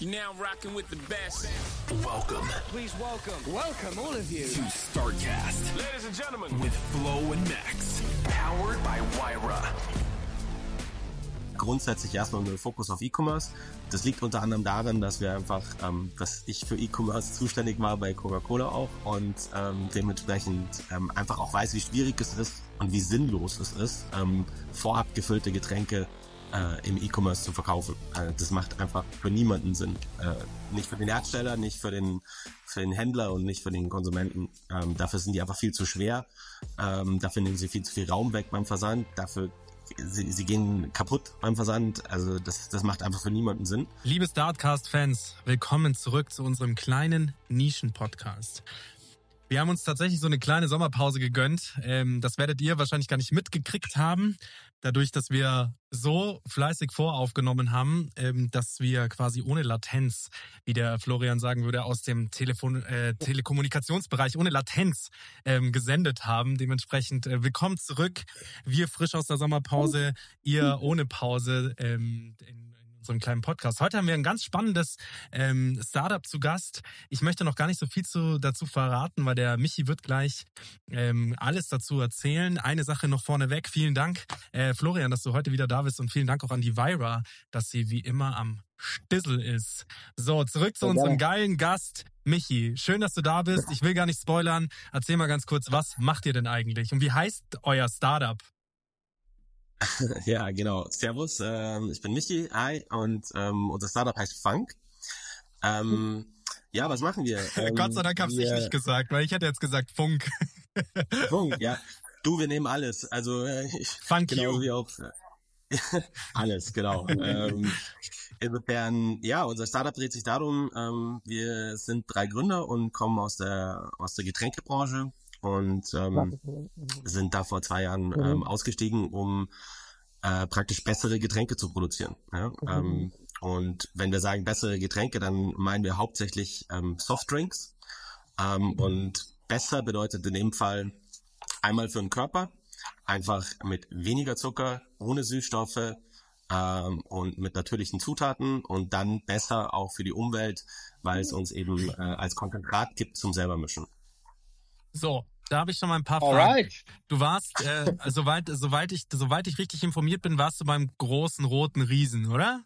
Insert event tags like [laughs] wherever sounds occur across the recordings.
You're now rocking with the best. Welcome Please welcome, welcome all of you. to StarCast Ladies and gentlemen, with Flo and Max. Powered by Wyra. grundsätzlich erstmal nur Fokus auf E-Commerce. Das liegt unter anderem daran, dass wir einfach, ähm, dass ich für E-Commerce zuständig war bei Coca-Cola auch und ähm, dementsprechend ähm, einfach auch weiß, wie schwierig es ist und wie sinnlos es ist, ähm, vorab gefüllte Getränke äh, im E-Commerce zu verkaufen. Äh, das macht einfach für niemanden Sinn. Äh, nicht für den Hersteller, nicht für den, für den Händler und nicht für den Konsumenten. Ähm, dafür sind die einfach viel zu schwer. Ähm, dafür nehmen sie viel zu viel Raum weg beim Versand. Dafür sie, sie gehen kaputt beim Versand. Also das, das macht einfach für niemanden Sinn. Liebe Startcast-Fans, willkommen zurück zu unserem kleinen Nischen-Podcast. Wir haben uns tatsächlich so eine kleine Sommerpause gegönnt. Ähm, das werdet ihr wahrscheinlich gar nicht mitgekriegt haben, dadurch, dass wir so fleißig voraufgenommen haben, ähm, dass wir quasi ohne Latenz, wie der Florian sagen würde, aus dem Telefon äh, Telekommunikationsbereich ohne Latenz ähm, gesendet haben. Dementsprechend äh, willkommen zurück. Wir frisch aus der Sommerpause, ihr [laughs] ohne Pause ähm, in, in unserem kleinen Podcast. Heute haben wir ein ganz spannendes ähm, Startup zu Gast. Ich möchte noch gar nicht so viel zu, dazu verraten, weil der Michi wird gleich ähm, alles dazu erzählen. Eine Sache noch vorneweg. Vielen Dank, äh, Florian, dass du heute wieder da bist und vielen Dank auch an die Vira, dass sie wie immer am Stissel ist. So, zurück zu unserem geilen Gast. Michi, schön, dass du da bist. [laughs] Ich will gar nicht spoilern. Erzähl mal ganz kurz, was macht ihr denn eigentlich? Und wie heißt euer Startup? [laughs] Ja, genau. Servus, ähm, ich bin Michi, hi, und ähm, unser Startup heißt Funk. Ähm, [laughs] ja, was machen wir? Ähm, [laughs] Gott sei Dank hab's ich wir- nicht gesagt, weil ich hätte jetzt gesagt Funk. Funk, ja. Du, wir nehmen alles. Also äh, ich, Funk genau you. wie auch alles, genau. ähm, insofern, ja, unser Startup dreht sich darum, ähm, wir sind drei Gründer und kommen aus der aus der Getränkebranche und ähm, sind da vor zwei Jahren ähm, ausgestiegen, um äh, praktisch bessere Getränke zu produzieren. Ja? Ähm, und wenn wir sagen bessere Getränke, dann meinen wir hauptsächlich ähm, Softdrinks. Ähm, und besser bedeutet in dem Fall einmal für den Körper, einfach mit weniger Zucker, ohne Süßstoffe ähm, und mit natürlichen Zutaten und dann besser auch für die Umwelt, weil es uns eben äh, als Konzentrat gibt zum selber mischen. So, da habe ich schon mal ein paar Fragen. Alright. Du warst, äh, [laughs] soweit, soweit ich, soweit ich richtig informiert bin, warst du beim großen roten Riesen, oder?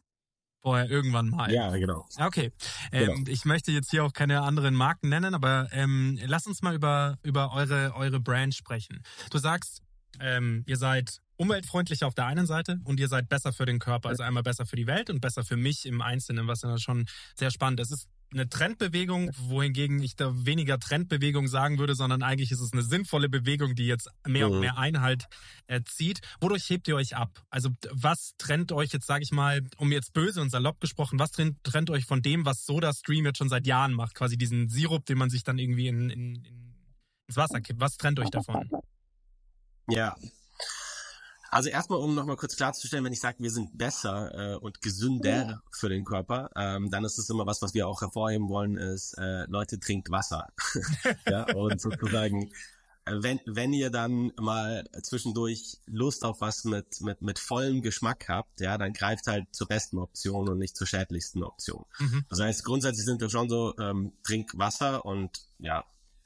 Vorher irgendwann mal. Ja, genau. Okay. Ähm, Ich möchte jetzt hier auch keine anderen Marken nennen, aber ähm, lass uns mal über, über eure, eure Brand sprechen. Du sagst, ähm, ihr seid umweltfreundlich auf der einen Seite und ihr seid besser für den Körper. Also einmal besser für die Welt und besser für mich im Einzelnen, was ja schon sehr spannend ist. Ist eine Trendbewegung, wohingegen ich da weniger Trendbewegung sagen würde, sondern eigentlich ist es eine sinnvolle Bewegung, die jetzt mehr und Mhm. mehr Einhalt zieht. Wodurch hebt ihr euch ab? Also was trennt euch jetzt, sage ich mal, um jetzt böse und salopp gesprochen, was trennt, trennt euch von dem, was SodaStream jetzt schon seit Jahren macht? Quasi diesen Sirup, den man sich dann irgendwie in, in, in, ins Wasser kippt. Was trennt euch davon? Ja. Also erstmal, um nochmal kurz klarzustellen, wenn ich sage, wir sind besser äh, und gesünder für den Körper, ähm, dann ist es immer was, was wir auch hervorheben wollen, ist, äh, Leute, trinkt Wasser. [laughs] ja, und sozusagen, wenn, wenn ihr dann mal zwischendurch Lust auf was mit, mit, mit vollem Geschmack habt, ja, dann greift halt zur besten Option und nicht zur schädlichsten Option. Mhm. Das heißt, grundsätzlich sind wir schon so, ähm, trink Wasser und ja,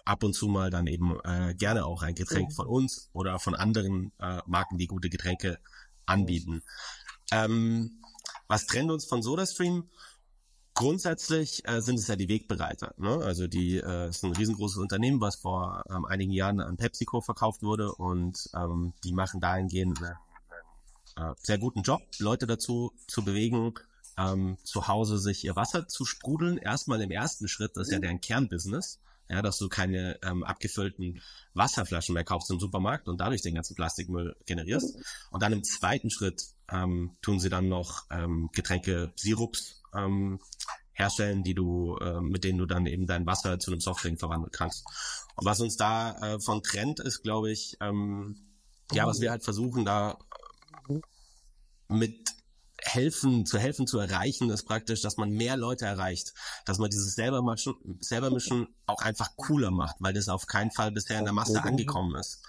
ab und zu mal dann eben äh, gerne auch ein Getränk von uns oder von anderen äh, Marken, die gute Getränke anbieten. Ähm, was trennt uns von SodaStream? Grundsätzlich äh, sind es ja die Wegbereiter. Ne? Also die äh, ist ein riesengroßes Unternehmen, was vor ähm, einigen Jahren an PepsiCo verkauft wurde und ähm, die machen dahingehend einen, äh, sehr guten Job, Leute dazu zu bewegen, ähm, zu Hause sich ihr Wasser zu sprudeln. Erstmal im ersten Schritt, das ist ja deren Kernbusiness, ja, dass du keine ähm, abgefüllten Wasserflaschen mehr kaufst im Supermarkt und dadurch den ganzen Plastikmüll generierst. Und dann im zweiten Schritt ähm, tun sie dann noch ähm, Getränke Sirups ähm, herstellen, die du, äh, mit denen du dann eben dein Wasser zu einem Softdrink verwandeln kannst. Und was uns da äh, von trennt, ist, glaube ich, ähm, ja, was wir halt versuchen, da mit helfen, zu helfen, zu erreichen, ist praktisch, dass man mehr Leute erreicht, dass man dieses selber mischen, selber mischen auch einfach cooler macht, weil das auf keinen Fall bisher in der Masse angekommen ist.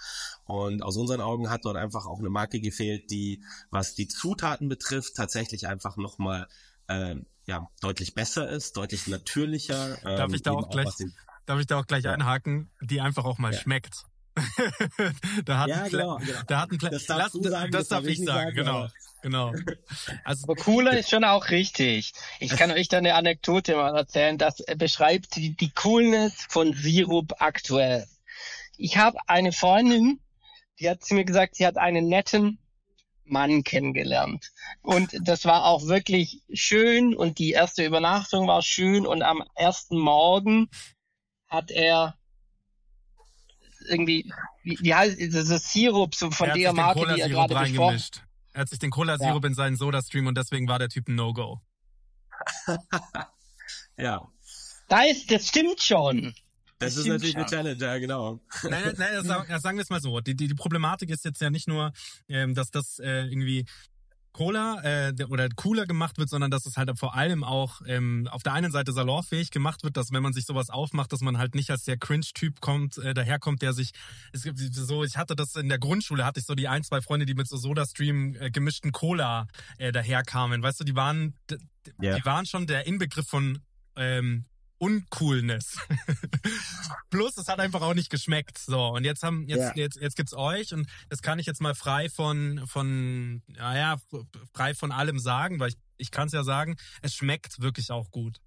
Und aus unseren Augen hat dort einfach auch eine Marke gefehlt, die, was die Zutaten betrifft, tatsächlich einfach nochmal äh, ja, deutlich besser ist, deutlich natürlicher. Darf ähm, ich da eben auch gleich, den- darf ich da auch gleich Ja. einhaken, die einfach auch mal Ja. schmeckt. [laughs] da hat Ja, ein genau, genau. Da hat ein Das darfst du sagen, das das darf ich sagen, sagen, genau. Genau. Also Aber cooler ist schon auch richtig. Ich kann euch da eine Anekdote mal erzählen, das beschreibt die, die Coolness von Sirup aktuell. Ich habe eine Freundin, die hat zu mir gesagt, sie hat einen netten Mann kennengelernt. Und das war auch wirklich schön und die erste Übernachtung war schön und am ersten Morgen hat er irgendwie, wie, wie heißt das Sirup so von er der Marke, die er gerade besprochen. Er hat sich den Cola-Sirup in seinen Soda-Stream und deswegen war der Typ ein No-Go. [laughs] Ja, Da ist, das stimmt schon. das, Das ist natürlich eine schon. Challenge, ja genau. Nein, nein, nein das, [laughs] sagen- sagen wir es mal so. Die, die, die Problematik ist jetzt ja nicht nur, ähm, dass das äh, irgendwie Cola äh, der- oder cooler gemacht wird, sondern dass es halt vor allem auch ähm, auf der einen Seite salonfähig gemacht wird, dass wenn man sich sowas aufmacht, dass man halt nicht als der Cringe-Typ kommt, äh, daherkommt, der sich es gibt so, ich hatte das in der Grundschule, hatte ich so die ein, zwei Freunde, die mit so Soda-Stream äh, gemischten Cola äh, daherkamen. Weißt du, die waren Ja. die waren schon der Inbegriff von ähm, Uncoolness. [laughs] Plus, es hat einfach auch nicht geschmeckt. So, und jetzt haben, jetzt, Ja. jetzt, jetzt gibt's euch und das kann ich jetzt mal frei von, von, naja, frei von allem sagen, weil ich, ich kann es ja sagen, es schmeckt wirklich auch gut.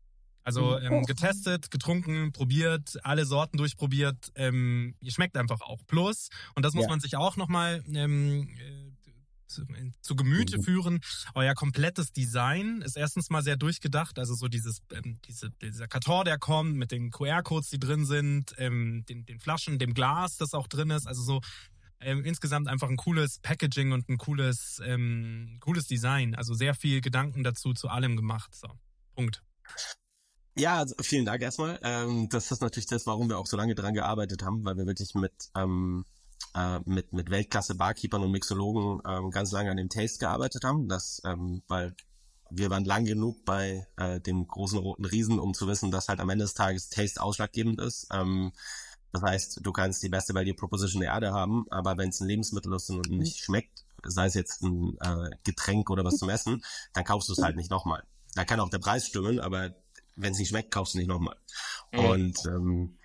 Also ähm, getestet, getrunken, probiert, alle Sorten durchprobiert, ähm, schmeckt einfach auch. Plus, und das muss Ja. man sich auch nochmal ähm, äh, zu, Gemüte führen, euer komplettes Design ist erstens mal sehr durchgedacht, also so dieses, ähm, diese, dieser Karton, der kommt, mit den QR-Codes, die drin sind, ähm, den, den Flaschen, dem Glas, das auch drin ist, also so ähm, insgesamt einfach ein cooles Packaging und ein cooles, ähm, cooles Design. Also sehr viel Gedanken dazu zu allem gemacht. So. Punkt. Ja, also vielen Dank erstmal. Ähm, das ist natürlich das, warum wir auch so lange dran gearbeitet haben, weil wir wirklich mit ähm, äh, mit mit Weltklasse Barkeepern und Mixologen ähm, ganz lange an dem Taste gearbeitet haben. Das, ähm, weil wir waren lang genug bei äh, dem großen roten Riesen, um zu wissen, dass halt am Ende des Tages Taste ausschlaggebend ist. Ähm, das heißt, du kannst die beste Value Proposition der Erde haben, aber wenn es ein Lebensmittel ist und nicht schmeckt, sei es jetzt ein äh, Getränk oder was zum Essen, dann kaufst du es halt nicht nochmal. Da kann auch der Preis stimmen, aber wenn es nicht schmeckt, kaufst du nicht nochmal. Mhm. Und ähm,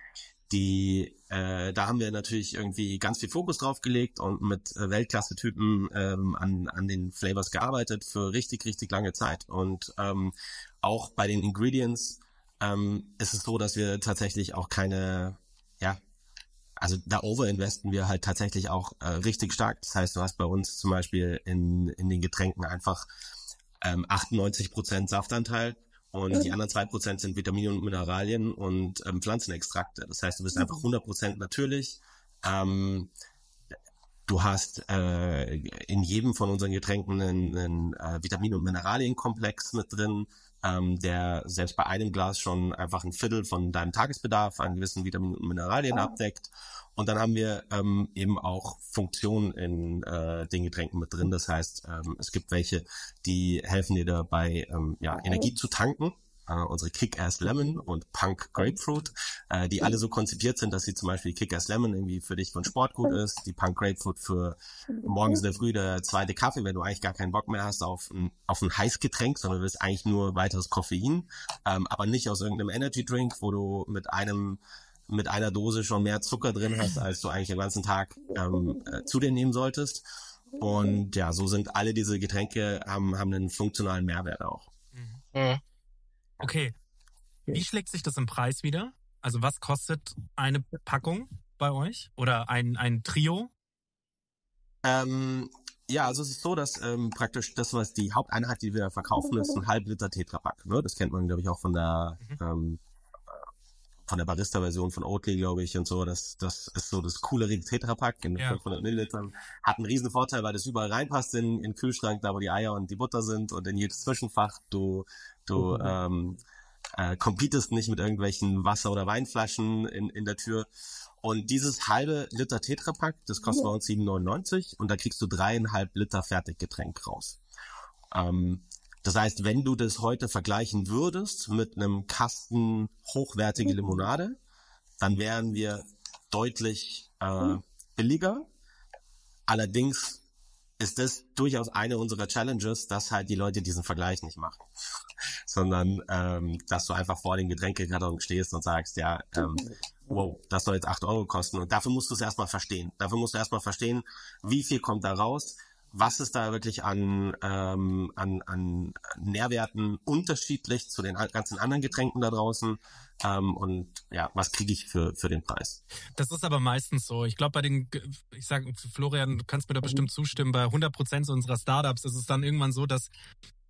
die, äh, da haben wir natürlich irgendwie ganz viel Fokus drauf gelegt und mit äh, Weltklasse-Typen ähm, an, an den Flavors gearbeitet für richtig, richtig lange Zeit. Und ähm, auch bei den Ingredients ähm, ist es so, dass wir tatsächlich auch keine, ja, also da overinvesten wir halt tatsächlich auch äh, richtig stark. Das heißt, du hast bei uns zum Beispiel in, in den Getränken einfach ähm, 98% Saftanteil und die anderen 2% sind Vitamine und Mineralien und ähm, Pflanzenextrakte. Das heißt, du bist einfach 100% natürlich. Ähm, du hast äh, in jedem von unseren Getränken einen, einen äh, Vitamin- und Mineralienkomplex mit drin, ähm, der selbst bei einem Glas schon einfach ein Viertel von deinem Tagesbedarf an gewissen Vitaminen und Mineralien abdeckt. Und dann haben wir ähm, eben auch Funktionen in äh, den Getränken mit drin. Das heißt, ähm, es gibt welche, die helfen dir dabei, ähm, ja, Energie zu tanken. Äh, unsere Kick-Ass Lemon und Punk Grapefruit, äh, die alle so konzipiert sind, dass sie zum Beispiel Kick-Ass Lemon irgendwie für dich den Sport gut ist, die Punk Grapefruit für morgens in der Früh der zweite Kaffee, wenn du eigentlich gar keinen Bock mehr hast auf ein, auf ein Heißgetränk, sondern du willst eigentlich nur weiteres Koffein, ähm, aber nicht aus irgendeinem Energy Drink, wo du mit einem mit einer Dose schon mehr Zucker drin hast, als du eigentlich den ganzen Tag ähm, äh, zu dir nehmen solltest. Und ja, so sind alle diese Getränke haben, haben einen funktionalen Mehrwert auch. Mhm. Okay. Wie schlägt sich das im Preis wieder? Also was kostet eine Packung bei euch? Oder ein, ein Trio? Ähm, ja, also es ist so, dass ähm, praktisch das, was die Haupteinheit, die wir verkaufen, ist ein halb Liter Tetrapack. Ne? Das kennt man, glaube ich, auch von der ähm, von der Barista-Version von Oatly, glaube ich, und so. Das, das ist so das coolere Tetrapack in Ja. 500 Millilitern. Hat einen riesen Vorteil, weil das überall reinpasst in, in den Kühlschrank, da wo die Eier und die Butter sind und in jedes Zwischenfach. Du, du ähm, äh, competest nicht mit irgendwelchen Wasser- oder Weinflaschen in, in der Tür. Und dieses halbe Liter Tetrapack, das kostet bei uns 7,99 und da kriegst du dreieinhalb Liter Fertiggetränk raus. Ähm, das heißt, wenn du das heute vergleichen würdest mit einem Kasten hochwertige Limonade, dann wären wir deutlich äh, billiger. Allerdings ist das durchaus eine unserer Challenges, dass halt die Leute diesen Vergleich nicht machen, [laughs] sondern ähm, dass du einfach vor dem Getränkekarton stehst und sagst, ja, ähm, wow, das soll jetzt acht Euro kosten und dafür musst du es erstmal verstehen. Dafür musst du erstmal verstehen, wie viel kommt da raus, was ist da wirklich an, ähm, an, an Nährwerten unterschiedlich zu den an- ganzen anderen Getränken da draußen ähm, und ja, was kriege ich für, für den Preis. Das ist aber meistens so. Ich glaube, bei den, ich sage, Florian, du kannst mir da bestimmt zustimmen, bei 100 Prozent unserer Startups ist es dann irgendwann so, dass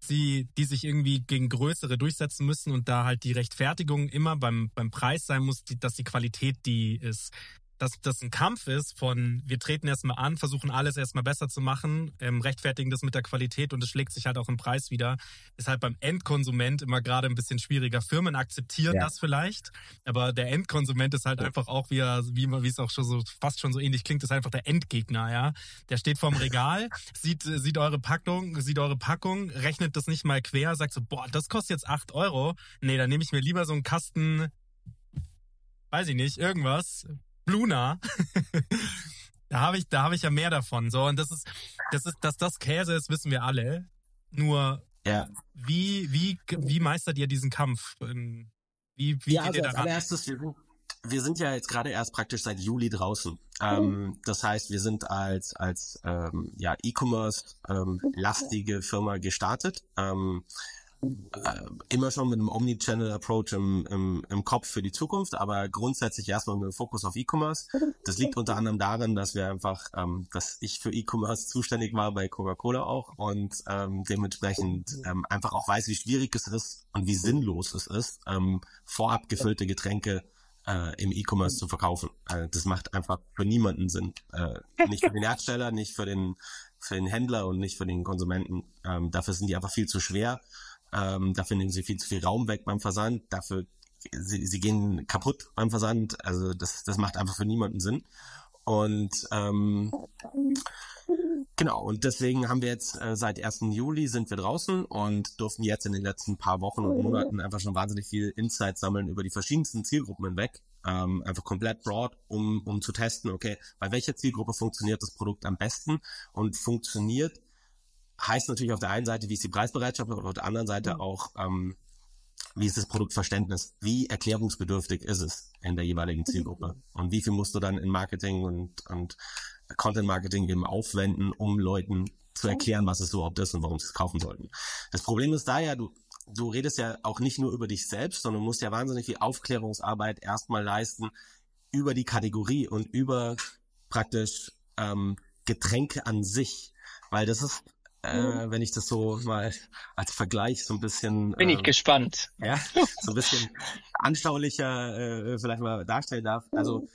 sie, die sich irgendwie gegen größere durchsetzen müssen und da halt die Rechtfertigung immer beim, beim Preis sein muss, die, dass die Qualität die ist. Dass das ein Kampf ist von, wir treten erstmal an, versuchen alles erstmal besser zu machen, ähm, rechtfertigen das mit der Qualität und es schlägt sich halt auch im Preis wieder, ist halt beim Endkonsument immer gerade ein bisschen schwieriger. Firmen akzeptieren Ja. das vielleicht, aber der Endkonsument ist halt einfach auch, wie, er, wie, wie es auch schon so fast schon so ähnlich klingt, ist einfach der Endgegner, ja. Der steht vorm Regal, [laughs] sieht, sieht eure Packung, sieht eure Packung, rechnet das nicht mal quer, sagt so, boah, das kostet jetzt acht Euro. Nee, dann nehme ich mir lieber so einen Kasten, weiß ich nicht, irgendwas, Bluna. [laughs] da habe ich, da habe ich ja mehr davon. So, und das ist, das ist, dass das Käse ist, wissen wir alle. Nur, Ja, wie, wie, wie meistert ihr diesen Kampf? Ähm, Wie, wie ja, geht also ihr als daran? allererstes, wir sind, wir sind ja jetzt gerade erst praktisch seit Juli draußen. Ähm, das heißt, wir sind als als ähm, ja E-Commerce ähm, lastige Firma gestartet. Ähm, äh, immer schon mit einem Omnichannel-Approach im, im, im Kopf für die Zukunft, aber grundsätzlich erstmal mit dem Fokus auf E-Commerce. Das liegt unter anderem darin, dass wir einfach, ähm, dass ich für E-Commerce zuständig war bei Coca-Cola auch und ähm, dementsprechend ähm, einfach auch weiß, wie schwierig es ist und wie sinnlos es ist, ähm, vorab gefüllte Getränke äh, im E-Commerce zu verkaufen. Äh, das macht einfach für niemanden Sinn. Äh, nicht für den Hersteller, nicht für den, für den Händler und nicht für den Konsumenten. Ähm, dafür sind die einfach viel zu schwer. Ähm, dafür nehmen sie viel zu viel Raum weg beim Versand. Dafür sie, sie gehen kaputt beim Versand. Also das, das macht einfach für niemanden Sinn. Und ähm, genau, und deswegen haben wir jetzt äh, seit 1. Juli sind wir draußen und durften jetzt in den letzten paar Wochen und Monaten einfach schon wahnsinnig viel Insight sammeln über die verschiedensten Zielgruppen hinweg. Ähm, einfach komplett broad, um, um zu testen, okay, bei welcher Zielgruppe funktioniert das Produkt am besten und funktioniert heißt natürlich auf der einen Seite, wie ist die Preisbereitschaft, aber auf der anderen Seite auch, ähm, wie ist das Produktverständnis? Wie erklärungsbedürftig ist es in der jeweiligen Zielgruppe? Und wie viel musst du dann in Marketing und, und Content Marketing eben aufwenden, um Leuten zu erklären, was es überhaupt ist und warum sie es kaufen sollten? Das Problem ist da ja, du, du redest ja auch nicht nur über dich selbst, sondern musst ja wahnsinnig viel Aufklärungsarbeit erstmal leisten über die Kategorie und über praktisch ähm, Getränke an sich. Weil das ist, äh, wenn ich das so mal als Vergleich so ein bisschen Bin ich ähm, gespannt. ja, so ein bisschen anschaulicher äh, vielleicht mal darstellen darf. Also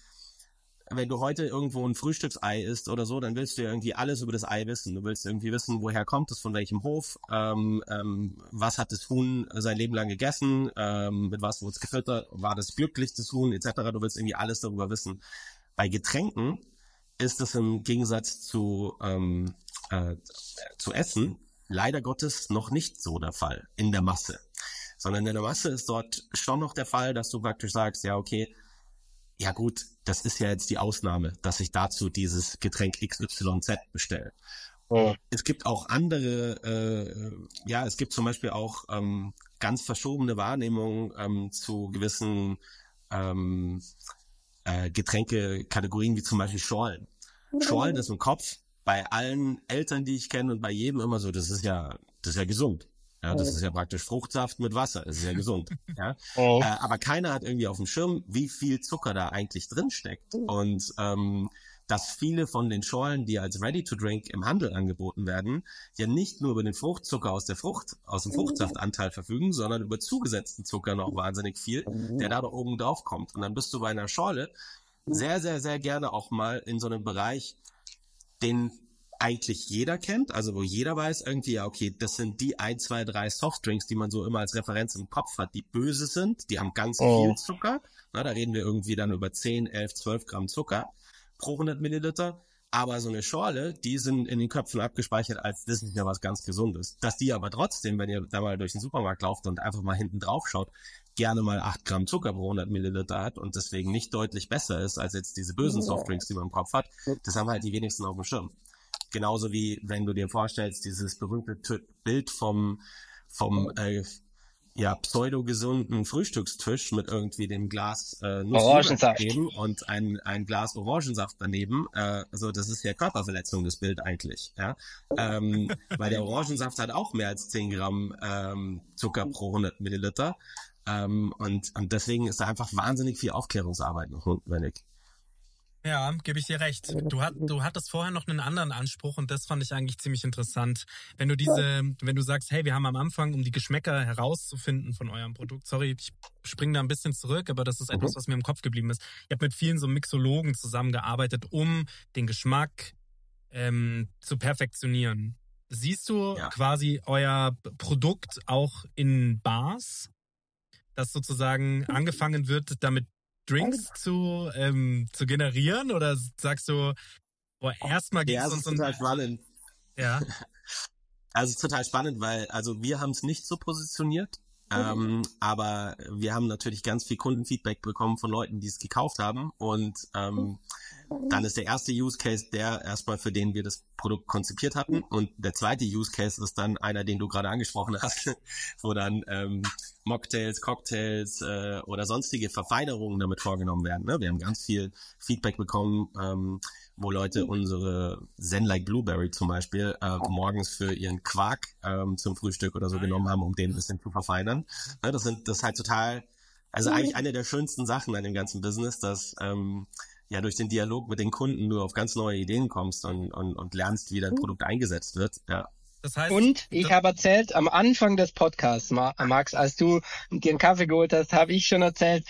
wenn du heute irgendwo ein Frühstücksei isst oder so, dann willst du ja irgendwie alles über das Ei wissen. Du willst irgendwie wissen, woher kommt es, von welchem Hof, ähm, ähm, was hat das Huhn sein Leben lang gegessen, ähm, mit was wurde es gefüttert, war das glücklich, das Huhn, etc. Du willst irgendwie alles darüber wissen. Bei Getränken ist es im Gegensatz zu, ähm, äh, zu Essen leider Gottes noch nicht so der Fall in der Masse. Sondern in der Masse ist dort schon noch der Fall, dass du praktisch sagst, ja, okay, ja gut, das ist ja jetzt die Ausnahme, dass ich dazu dieses Getränk XYZ bestelle. Oh. Es gibt auch andere, äh, ja, es gibt zum Beispiel auch ähm, ganz verschobene Wahrnehmungen ähm, zu gewissen ähm, äh, Getränkekategorien, wie zum Beispiel Schorlen. Schorlen ist im Kopf bei allen Eltern, die ich kenne und bei jedem immer so, das ist ja, das ist ja gesund. Ja, das ist ja praktisch Fruchtsaft mit Wasser, das ist ja gesund. [laughs] Ja? Oh. Äh, aber keiner hat irgendwie auf dem Schirm, wie viel Zucker da eigentlich drin steckt. Und ähm, dass viele von den Schorlen, die als Ready to Drink im Handel angeboten werden, ja nicht nur über den Fruchtzucker aus der Frucht, aus dem Fruchtsaftanteil verfügen, sondern über zugesetzten Zucker noch wahnsinnig viel, der da oben drauf kommt. Und dann bist du bei einer Schorle sehr, sehr, sehr gerne auch mal in so einem Bereich, den eigentlich jeder kennt, also wo jeder weiß irgendwie, ja, okay, das sind die ein, zwei, drei Softdrinks, die man so immer als Referenz im Kopf hat, die böse sind, die haben ganz Oh. viel Zucker. Na, da reden wir irgendwie dann über 10, 11, 12 Gramm Zucker pro 100 Milliliter. Aber so eine Schorle, die sind in den Köpfen abgespeichert als, das ist ja was ganz Gesundes. Dass die aber trotzdem, wenn ihr da mal durch den Supermarkt lauft und einfach mal hinten drauf schaut, gerne mal 8 Gramm Zucker pro 100 Milliliter hat und deswegen nicht deutlich besser ist als jetzt diese bösen Softdrinks, die man im Kopf hat, das haben halt die wenigsten auf dem Schirm. Genauso wie wenn du dir vorstellst, dieses berühmte Bild vom, vom äh, ja, pseudo-gesunden Frühstückstisch mit irgendwie dem Glas äh, Orangensaft. daneben und ein, ein Glas Orangensaft daneben. Äh, also das ist ja Körperverletzung, das Bild eigentlich. Ja? Ähm, weil der [laughs] Orangensaft hat auch mehr als 10 Gramm ähm, Zucker pro 100 Milliliter. Ähm, und, und deswegen ist da einfach wahnsinnig viel Aufklärungsarbeit noch notwendig. Ja, gebe ich dir recht. Du, hat, du hattest vorher noch einen anderen Anspruch und das fand ich eigentlich ziemlich interessant. Wenn du diese, wenn du sagst, hey, wir haben am Anfang, um die Geschmäcker herauszufinden von eurem Produkt, sorry, ich springe da ein bisschen zurück, aber das ist etwas, was mir im Kopf geblieben ist. Ich habe mit vielen so Mixologen zusammengearbeitet, um den Geschmack ähm, zu perfektionieren. Siehst du Ja. quasi euer Produkt auch in Bars, dass sozusagen [laughs] angefangen wird, damit Drinks zu, ähm, zu generieren? Oder sagst du, boah, erstmal Ja, geht's es uns ist um, total spannend. ja, [laughs] Also es ist total spannend, weil also wir haben es nicht so positioniert, ähm, aber wir haben natürlich ganz viel Kundenfeedback bekommen von Leuten, die es gekauft haben. Und ähm, dann ist der erste Use Case der erstmal, für den wir das Produkt konzipiert hatten und der zweite Use Case ist dann einer, den du gerade angesprochen hast, [laughs] wo dann ähm, Mocktails, Cocktails äh, oder sonstige Verfeinerungen damit vorgenommen werden. Ne? Wir haben ganz viel Feedback bekommen, ähm, wo Leute unsere Zen Like Blueberry zum Beispiel äh, morgens für ihren Quark ähm, zum Frühstück oder so genommen haben, um den ein bisschen zu verfeinern. Ne? Das sind das ist halt total, also eigentlich eine der schönsten Sachen an dem ganzen Business, dass ähm, ja durch den Dialog mit den Kunden du auf ganz neue Ideen kommst und, und, und lernst, wie dein Produkt eingesetzt wird. Ja. das heißt, Und ich habe erzählt, am Anfang des Podcasts, Ma- Max, als du dir einen Kaffee geholt hast, habe ich schon erzählt,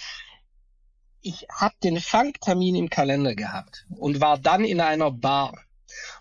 ich habe den Funktermin im Kalender gehabt und war dann in einer Bar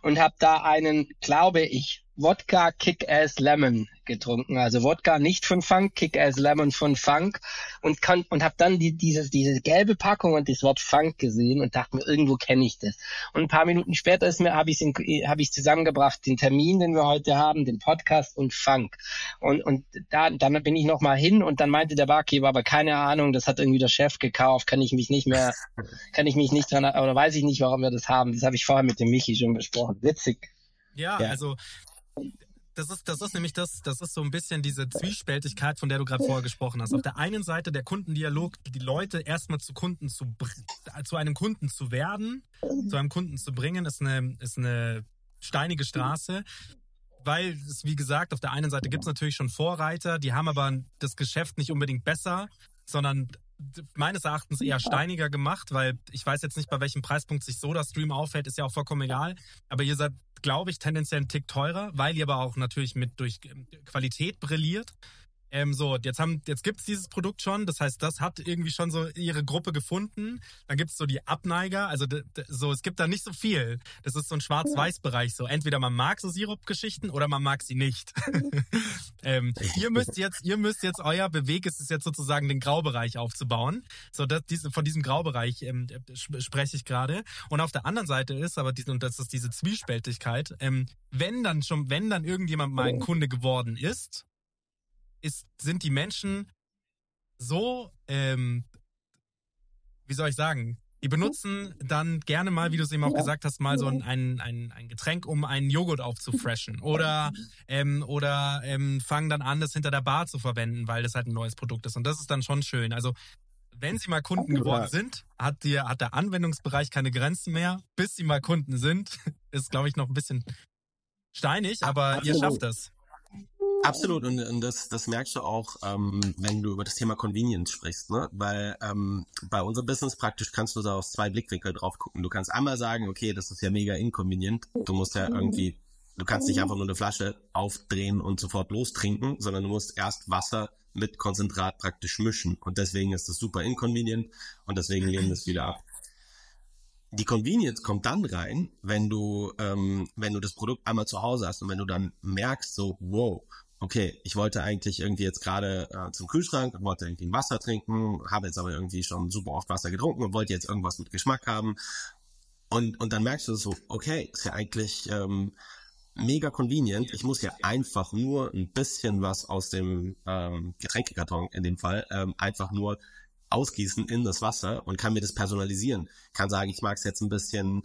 und habe da einen, glaube ich, Wodka Kick-Ass Lemon getrunken. Also Wodka nicht von Funk, Kick-Ass Lemon von Funk und kann, und habe dann die, dieses, diese gelbe Packung und das Wort Funk gesehen und dachte mir, irgendwo kenne ich das. Und ein paar Minuten später ist mir, habe ich habe ich zusammengebracht, den Termin, den wir heute haben, den Podcast und Funk. Und, und da, dann bin ich noch mal hin und dann meinte der Barkeeper, aber keine Ahnung, das hat irgendwie der Chef gekauft, kann ich mich nicht mehr, [laughs] kann ich mich nicht dran, oder weiß ich nicht, warum wir das haben. Das habe ich vorher mit dem Michi schon besprochen. Witzig. Ja, Ja. also das ist, das ist nämlich das, das ist so ein bisschen diese Zwiespältigkeit, von der du gerade vorher gesprochen hast. Auf der einen Seite der Kundendialog, die Leute erstmal zu Kunden zu zu einem Kunden zu werden, zu einem Kunden zu bringen, ist eine, ist eine steinige Straße. Weil es, wie gesagt, auf der einen Seite gibt es natürlich schon Vorreiter, die haben aber das Geschäft nicht unbedingt besser, sondern meines Erachtens eher steiniger gemacht, weil ich weiß jetzt nicht, bei welchem Preispunkt sich SodaStream aufhält, ist ja auch vollkommen egal. Aber ihr seid, glaube ich, tendenziell einen Tick teurer, weil ihr aber auch natürlich mit durch Qualität brilliert. Ähm, so, jetzt haben, jetzt gibt's dieses Produkt schon. Das heißt, das hat irgendwie schon so ihre Gruppe gefunden. Dann gibt's so die Abneiger. Also so, es gibt da nicht so viel. Das ist so ein Schwarz-Weiß-Bereich. So, entweder man mag so Sirup-Geschichten oder man mag sie nicht. [laughs] ähm, ihr müsst jetzt, ihr müsst jetzt euer Beweg ist es jetzt sozusagen den Graubereich aufzubauen. So, das, diese, von diesem Graubereich ähm, sp- spreche ich gerade. Und auf der anderen Seite ist aber diese, und das ist diese Zwiespältigkeit. Ähm, wenn dann schon, wenn dann irgendjemand mal ein Kunde geworden ist, ist, sind die Menschen so, ähm, wie soll ich sagen, die benutzen dann gerne mal, wie du es eben auch gesagt hast, mal so ein, ein, ein, ein Getränk, um einen Joghurt aufzufreshen. Oder, ähm, oder ähm, fangen dann an, das hinter der Bar zu verwenden, weil das halt ein neues Produkt ist. Und das ist dann schon schön. Also wenn sie mal Kunden geworden sind, hat, die, hat der Anwendungsbereich keine Grenzen mehr. Bis sie mal Kunden sind, [laughs] ist, glaube ich, noch ein bisschen steinig, aber ihr Absolut. schafft das. Absolut, und, und das, das merkst du auch, ähm, wenn du über das Thema Convenience sprichst, ne? Weil ähm, bei unserem Business praktisch kannst du da aus zwei Blickwinkel drauf gucken. Du kannst einmal sagen, okay, das ist ja mega inconvenient. Du musst ja irgendwie, du kannst nicht einfach nur eine Flasche aufdrehen und sofort lostrinken, sondern du musst erst Wasser mit Konzentrat praktisch mischen. Und deswegen ist das super inconvenient und deswegen lehnen es wieder ab. Die Convenience kommt dann rein, wenn du, ähm, wenn du das Produkt einmal zu Hause hast und wenn du dann merkst, so, wow, okay, ich wollte eigentlich irgendwie jetzt gerade äh, zum Kühlschrank und wollte irgendwie ein Wasser trinken, habe jetzt aber irgendwie schon super oft Wasser getrunken und wollte jetzt irgendwas mit Geschmack haben. Und, und dann merkst du so, okay, ist ja eigentlich ähm, mega convenient. Ich muss ja einfach nur ein bisschen was aus dem ähm, Getränkekarton in dem Fall ähm, einfach nur ausgießen in das Wasser und kann mir das personalisieren. Kann sagen, ich mag es jetzt ein bisschen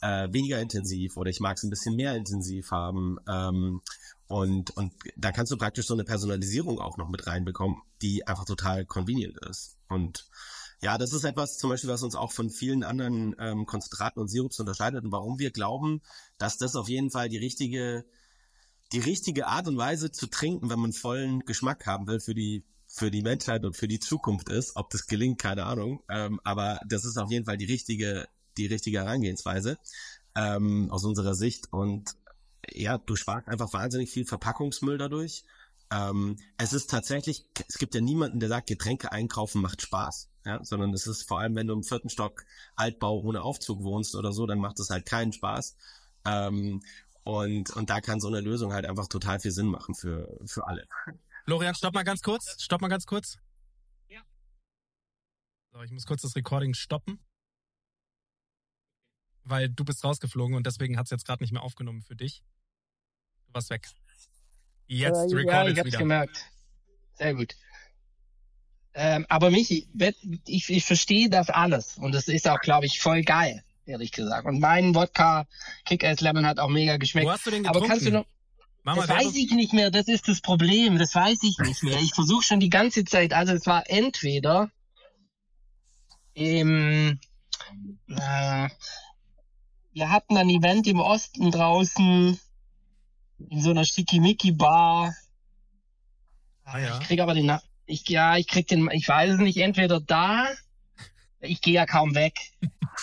äh, weniger intensiv oder ich mag es ein bisschen mehr intensiv haben. Ähm, und, und da kannst du praktisch so eine Personalisierung auch noch mit reinbekommen, die einfach total convenient ist. Und ja, das ist etwas zum Beispiel, was uns auch von vielen anderen ähm, Konzentraten und Sirups unterscheidet und warum wir glauben, dass das auf jeden Fall die richtige, die richtige Art und Weise zu trinken, wenn man vollen Geschmack haben will für die für die Menschheit und für die Zukunft ist. Ob das gelingt, keine Ahnung. Ähm, aber das ist auf jeden Fall die richtige, die richtige Herangehensweise ähm, aus unserer Sicht. Und ja, du sparst einfach wahnsinnig viel Verpackungsmüll dadurch. Ähm, es ist tatsächlich, es gibt ja niemanden, der sagt, Getränke einkaufen macht Spaß. Ja, sondern es ist vor allem, wenn du im vierten Stock Altbau ohne Aufzug wohnst oder so, dann macht es halt keinen Spaß. Ähm, und, und da kann so eine Lösung halt einfach total viel Sinn machen für, für alle. Florian, stopp mal ganz kurz. Stopp mal ganz kurz. Ja. So, ich muss kurz das Recording stoppen. Weil du bist rausgeflogen und deswegen hat es jetzt gerade nicht mehr aufgenommen für dich. Warst weg. Jetzt äh, record ja, ich hab's wieder. gemerkt. Sehr gut. Ähm, aber Michi, ich, ich verstehe das alles und das ist auch, glaube ich, voll geil, ehrlich gesagt. Und mein Wodka Kick-Ass Lemon hat auch mega geschmeckt. Wo hast du den aber kannst du getrunken? noch, Mama, das weiß ich nicht mehr, das ist das Problem, das weiß ich nicht mehr. Ich versuche schon die ganze Zeit, also es war entweder im, äh, wir hatten ein Event im Osten draußen in so einer Schickimicki-Bar. Ah, ja. Ich krieg aber den, Na- ich, ja, ich krieg den, ich weiß es nicht, entweder da, ich gehe ja kaum weg,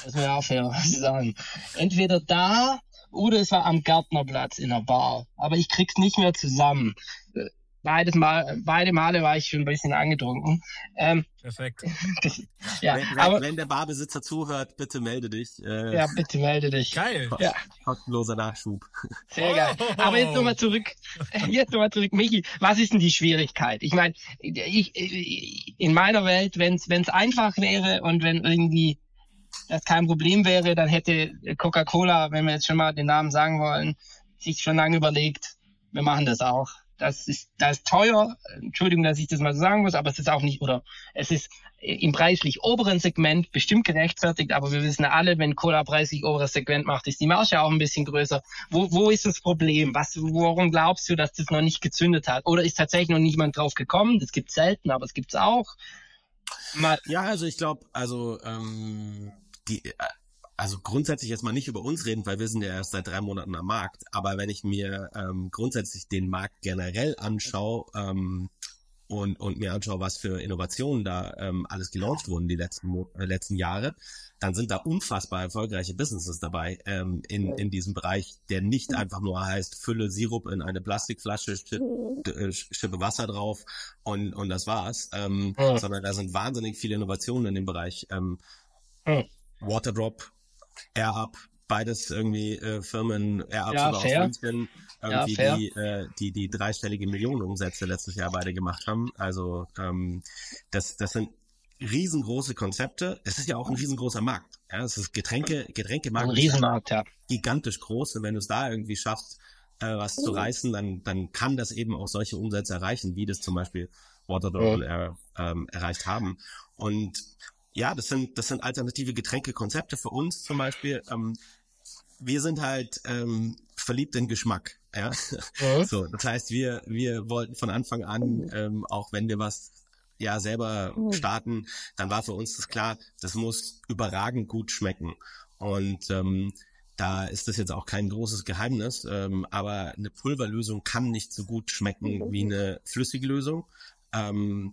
das muss ja aufhören, [laughs] was ich sagen. Entweder da oder es war am Gärtnerplatz in der Bar. Aber ich krieg's nicht mehr zusammen. Beides Mal, beide Male war ich schon ein bisschen angetrunken. Ähm, Perfekt. [laughs] ja, wenn, wenn, aber wenn der Barbesitzer zuhört, bitte melde dich. Äh, ja, bitte melde dich. Geil. Ja, Kostenloser Nachschub. [laughs] sehr geil. Aber jetzt nochmal zurück. [laughs] Jetzt nochmal zurück, Michi. Was ist denn die Schwierigkeit? Ich meine, ich, ich, in meiner Welt, wenn es einfach wäre und wenn irgendwie das kein Problem wäre, dann hätte Coca-Cola, wenn wir jetzt schon mal den Namen sagen wollen, sich schon lange überlegt, wir machen das auch. Das ist, das ist teuer. Entschuldigung, dass ich das mal so sagen muss, aber es ist auch nicht, oder es ist im preislich oberen Segment bestimmt gerechtfertigt, aber wir wissen alle, wenn Cola preislich oberes Segment macht, ist die Marge auch ein bisschen größer. Wo, wo ist das Problem? Was, worum glaubst du, dass das noch nicht gezündet hat? Oder ist tatsächlich noch niemand drauf gekommen? Das gibt's selten, aber es gibt's auch. Mal, Ja, also ich glaube, also ähm, die, äh, also grundsätzlich jetzt mal nicht über uns reden, weil wir sind ja erst seit drei Monaten am Markt. Aber wenn ich mir ähm, grundsätzlich den Markt generell anschaue ähm, und und mir anschaue, was für Innovationen da ähm, alles gelauncht wurden die letzten Mo äh, letzten Jahre, dann sind da unfassbar erfolgreiche Businesses dabei ähm, in in diesem Bereich, der nicht einfach nur heißt Fülle Sirup in eine Plastikflasche, schipp, äh, schippe Wasser drauf und und das war's, ähm, Ja. sondern da sind wahnsinnig viele Innovationen in dem Bereich. Ähm, Ja. Waterdrop, AirUp, beides irgendwie äh, Firmen, AirUp Ja, sogar fair. aus München, irgendwie Ja, die, äh, die die dreistellige Millionenumsätze letztes Jahr beide gemacht haben. Also ähm, das das sind riesengroße Konzepte. Es ist ja auch ein riesengroßer Markt. Ja, es ist Getränke, ein Getränkemarkt ist Riesenmarkt, ja. gigantisch groß und wenn du es da irgendwie schaffst, äh, was zu reißen, dann dann kann das eben auch solche Umsätze erreichen, wie das zum Beispiel Waterdrop Ja. Air, ähm, erreicht haben. Und ja, das sind das sind alternative Getränkekonzepte für uns zum Beispiel. Ähm, wir sind halt ähm, verliebt in Geschmack. Ja, Mhm. so. Das heißt, wir wir wollten von Anfang an, ähm, auch wenn wir was ja selber starten, dann war für uns das klar, das muss überragend gut schmecken. Und ähm, da ist das jetzt auch kein großes Geheimnis, ähm, aber eine Pulverlösung kann nicht so gut schmecken wie eine flüssige Lösung. Ähm,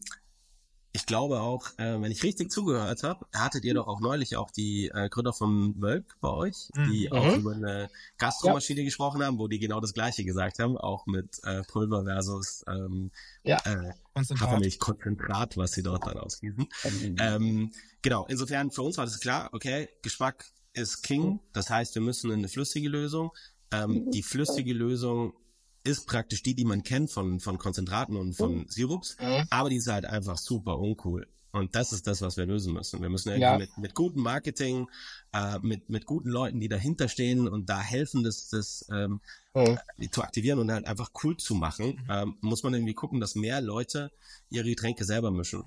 ich glaube auch, äh, wenn ich richtig zugehört habe, hattet ihr doch auch neulich auch die äh, Gründer von Wölk bei euch, die Mhm. auch über eine Gastromaschine gesprochen haben, wo die genau das Gleiche gesagt haben, auch mit äh, Pulver versus ähm, Ja. äh, Konzentrat. Hafermilchkonzentrat, was sie dort dann ausgießen. Ähm, genau, insofern für uns war das klar, okay, Geschmack ist King, das heißt, wir müssen in eine flüssige Lösung. Ähm, die flüssige Lösung ist praktisch die, die man kennt von, von Konzentraten und von Sirups, Mhm. aber die ist halt einfach super uncool. Und das ist das, was wir lösen müssen. Wir müssen irgendwie Ja. mit, mit gutem Marketing, äh, mit, mit guten Leuten, die dahinter stehen und da helfen, das, das ähm, Mhm. zu aktivieren und halt einfach cool zu machen, ähm, muss man irgendwie gucken, dass mehr Leute ihre Getränke selber mischen.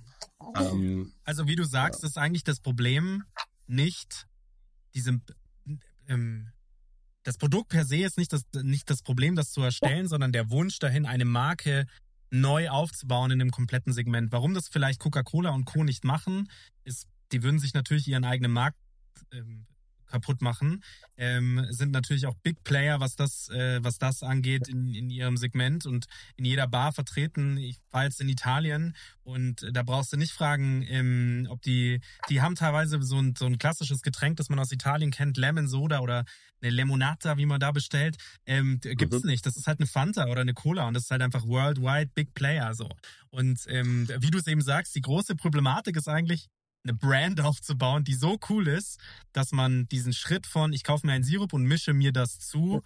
Ähm, Also wie du sagst, ist eigentlich das Problem nicht diesem ähm, das Produkt per se ist nicht das nicht das Problem, das zu erstellen, sondern der Wunsch dahin, eine Marke neu aufzubauen in dem kompletten Segment. Warum das vielleicht Coca-Cola und Co. nicht machen, ist, die würden sich natürlich ihren eigenen Markt ähm, kaputt machen, ähm, sind natürlich auch Big Player, was das, äh, was das angeht in, in ihrem Segment und in jeder Bar vertreten. Ich war jetzt in Italien und äh, da brauchst du nicht fragen, ähm, ob die, die haben teilweise so ein, so ein klassisches Getränk, das man aus Italien kennt, Lemon Soda oder eine Lemonata, wie man da bestellt, ähm, gibt's Mhm. nicht. Das ist halt eine Fanta oder eine Cola und das ist halt einfach worldwide Big Player so. Und ähm, wie du es eben sagst, die große Problematik ist eigentlich, eine Brand [laughs] aufzubauen, die so cool ist, dass man diesen Schritt von, ich kaufe mir einen Sirup und mische mir das zu,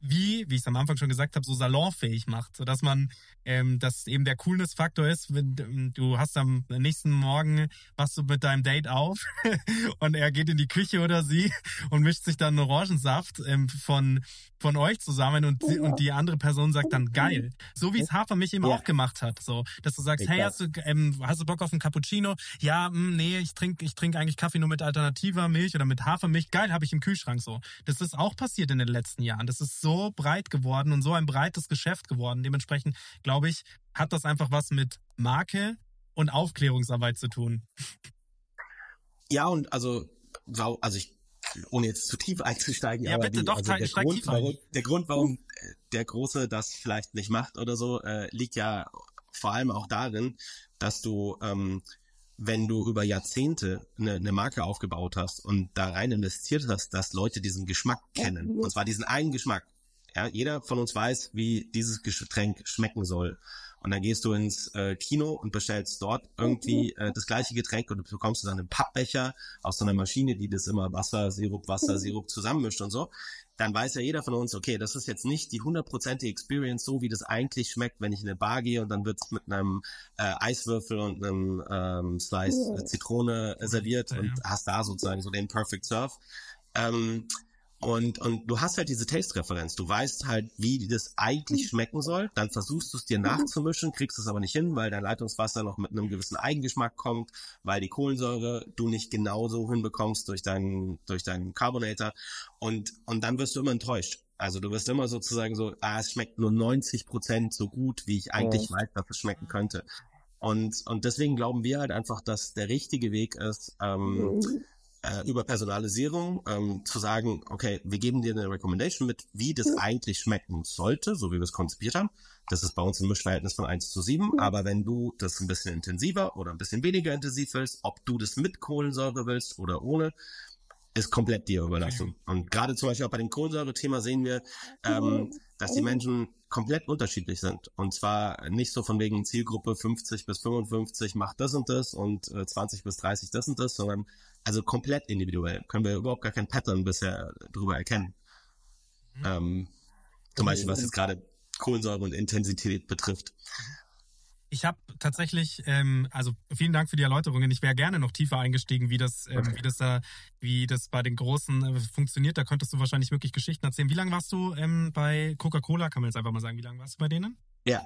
wie, wie ich es am Anfang schon gesagt habe, so salonfähig macht, sodass man, ähm, dass eben der Coolness-Faktor ist, wenn ähm, du hast am nächsten Morgen, wachst du mit deinem Date auf [laughs] und er geht in die Küche oder sie und mischt sich dann Orangensaft ähm, von, von euch zusammen und, sie- und die andere Person sagt dann geil. So wie es Hafermilch eben Ja. auch gemacht hat, so, dass du sagst, hey, hast du, ähm, hast du Bock auf einen Cappuccino? Ja, mh, nee, ich trinke ich trink eigentlich Kaffee nur mit alternativer Milch oder mit Hafermilch. Geil, habe ich im Kühlschrank so. Das ist auch passiert in den letzten Jahren. Das ist so breit geworden und so ein breites Geschäft geworden. Dementsprechend, glaube ich, hat das einfach was mit Marke und Aufklärungsarbeit zu tun. ja, und also, also ich, ohne jetzt zu tief einzusteigen, Ja, aber bitte, die, doch, also der, Grund, warum, der Grund, warum der Große das vielleicht nicht macht oder so, äh, liegt ja vor allem auch darin, dass du, ähm, wenn du über Jahrzehnte eine, eine Marke aufgebaut hast und da rein investiert hast, dass Leute diesen Geschmack kennen. Und zwar diesen einen Geschmack. Ja, jeder von uns weiß, wie dieses Getränk schmecken soll. Und dann gehst du ins äh, Kino und bestellst dort irgendwie äh, das gleiche Getränk und du bekommst dann einen Pappbecher aus so einer Maschine, die das immer Wasser, Sirup, Wasser, Sirup zusammenmischt und so. Dann weiß ja jeder von uns, okay, das ist jetzt nicht die hundertprozentige Experience, so wie das eigentlich schmeckt, wenn ich in eine Bar gehe und dann wird's mit einem äh, Eiswürfel und einem ähm, Slice äh, Zitrone äh, serviert und hast da sozusagen so den Perfect Serve. Ähm, und, und du hast halt diese Taste-Referenz. Du weißt halt, wie das eigentlich schmecken soll. Dann versuchst du es dir nachzumischen, kriegst es aber nicht hin, weil dein Leitungswasser noch mit einem gewissen Eigengeschmack kommt, weil die Kohlensäure du nicht genauso hinbekommst durch deinen, durch deinen Carbonator. Und, und dann wirst du immer enttäuscht. Also du wirst immer sozusagen so, ah, es schmeckt nur 90 Prozent so gut, wie ich eigentlich weiß, dass es schmecken könnte. Und, und deswegen glauben wir halt einfach, dass der richtige Weg ist, ähm, äh, über Personalisierung ähm, zu sagen, okay, wir geben dir eine Recommendation mit, wie das eigentlich schmecken sollte, so wie wir es konzipiert haben. Das ist bei uns ein Mischverhältnis von 1 zu 7, aber wenn du das ein bisschen intensiver oder ein bisschen weniger intensiv willst, ob du das mit Kohlensäure willst oder ohne, ist komplett dir überlassen. Und gerade zum Beispiel auch bei dem Kohlensäure-Thema sehen wir, ähm, dass die Menschen komplett unterschiedlich sind. Und zwar nicht so von wegen Zielgruppe 50 bis 55 macht das und das und äh, 20 bis 30 das und das, sondern also komplett individuell. Können wir überhaupt gar kein Pattern bisher drüber erkennen. Ähm, zum Beispiel, was jetzt gerade Kohlensäure und Intensität betrifft. Ich habe tatsächlich, ähm, also vielen Dank für die Erläuterungen. Ich wäre gerne noch tiefer eingestiegen, wie das, ähm, wie das da, wie das bei den Großen äh, funktioniert. Da könntest du wahrscheinlich wirklich Geschichten erzählen. Wie lange warst du ähm, bei Coca-Cola? Kann man jetzt einfach mal sagen, wie lange warst du bei denen? Ja.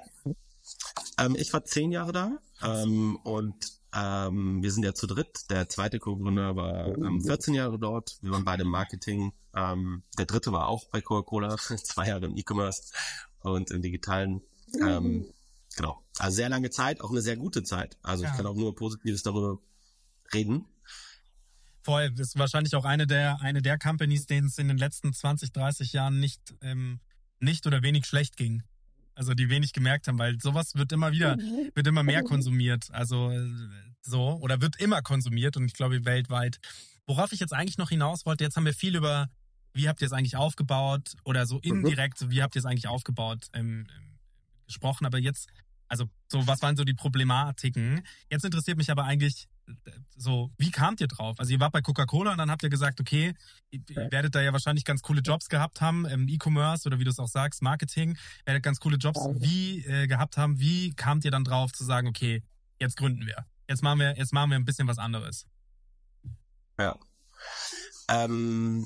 Ähm, ich war zehn Jahre da ähm, und ähm, wir sind ja zu dritt. Der zweite Co-Gründer war ähm, 14 Jahre dort. Wir waren beide im Marketing. Ähm, der dritte war auch bei Coca-Cola, [laughs] zwei Jahre im E-Commerce und im Digitalen. Ähm, genau. Also sehr lange Zeit, auch eine sehr gute Zeit. Also Ja. ich kann auch nur Positives darüber reden. Voll, das ist wahrscheinlich auch eine der, eine der Companies, denen es in den letzten 20, 30 Jahren nicht, ähm, nicht oder wenig schlecht ging. Also die wenig gemerkt haben, weil sowas wird immer wieder, wird immer mehr konsumiert. Also äh, so, oder wird immer konsumiert und ich glaube weltweit. Worauf ich jetzt eigentlich noch hinaus wollte, jetzt haben wir viel über, wie habt ihr es eigentlich aufgebaut oder so indirekt, wie habt ihr es eigentlich aufgebaut ähm, gesprochen, aber jetzt, also so, was waren so die Problematiken? Jetzt interessiert mich aber eigentlich äh, so, wie kamt ihr drauf? Also ihr wart bei Coca-Cola und dann habt ihr gesagt, okay, ihr werdet da ja wahrscheinlich ganz coole Jobs gehabt haben, im E-Commerce oder wie du es auch sagst, Marketing, werdet ganz coole Jobs wie äh, gehabt haben. Wie kamt ihr dann drauf zu sagen, okay, jetzt gründen wir. Jetzt machen wir, jetzt machen wir ein bisschen was anderes. Ja. Ähm,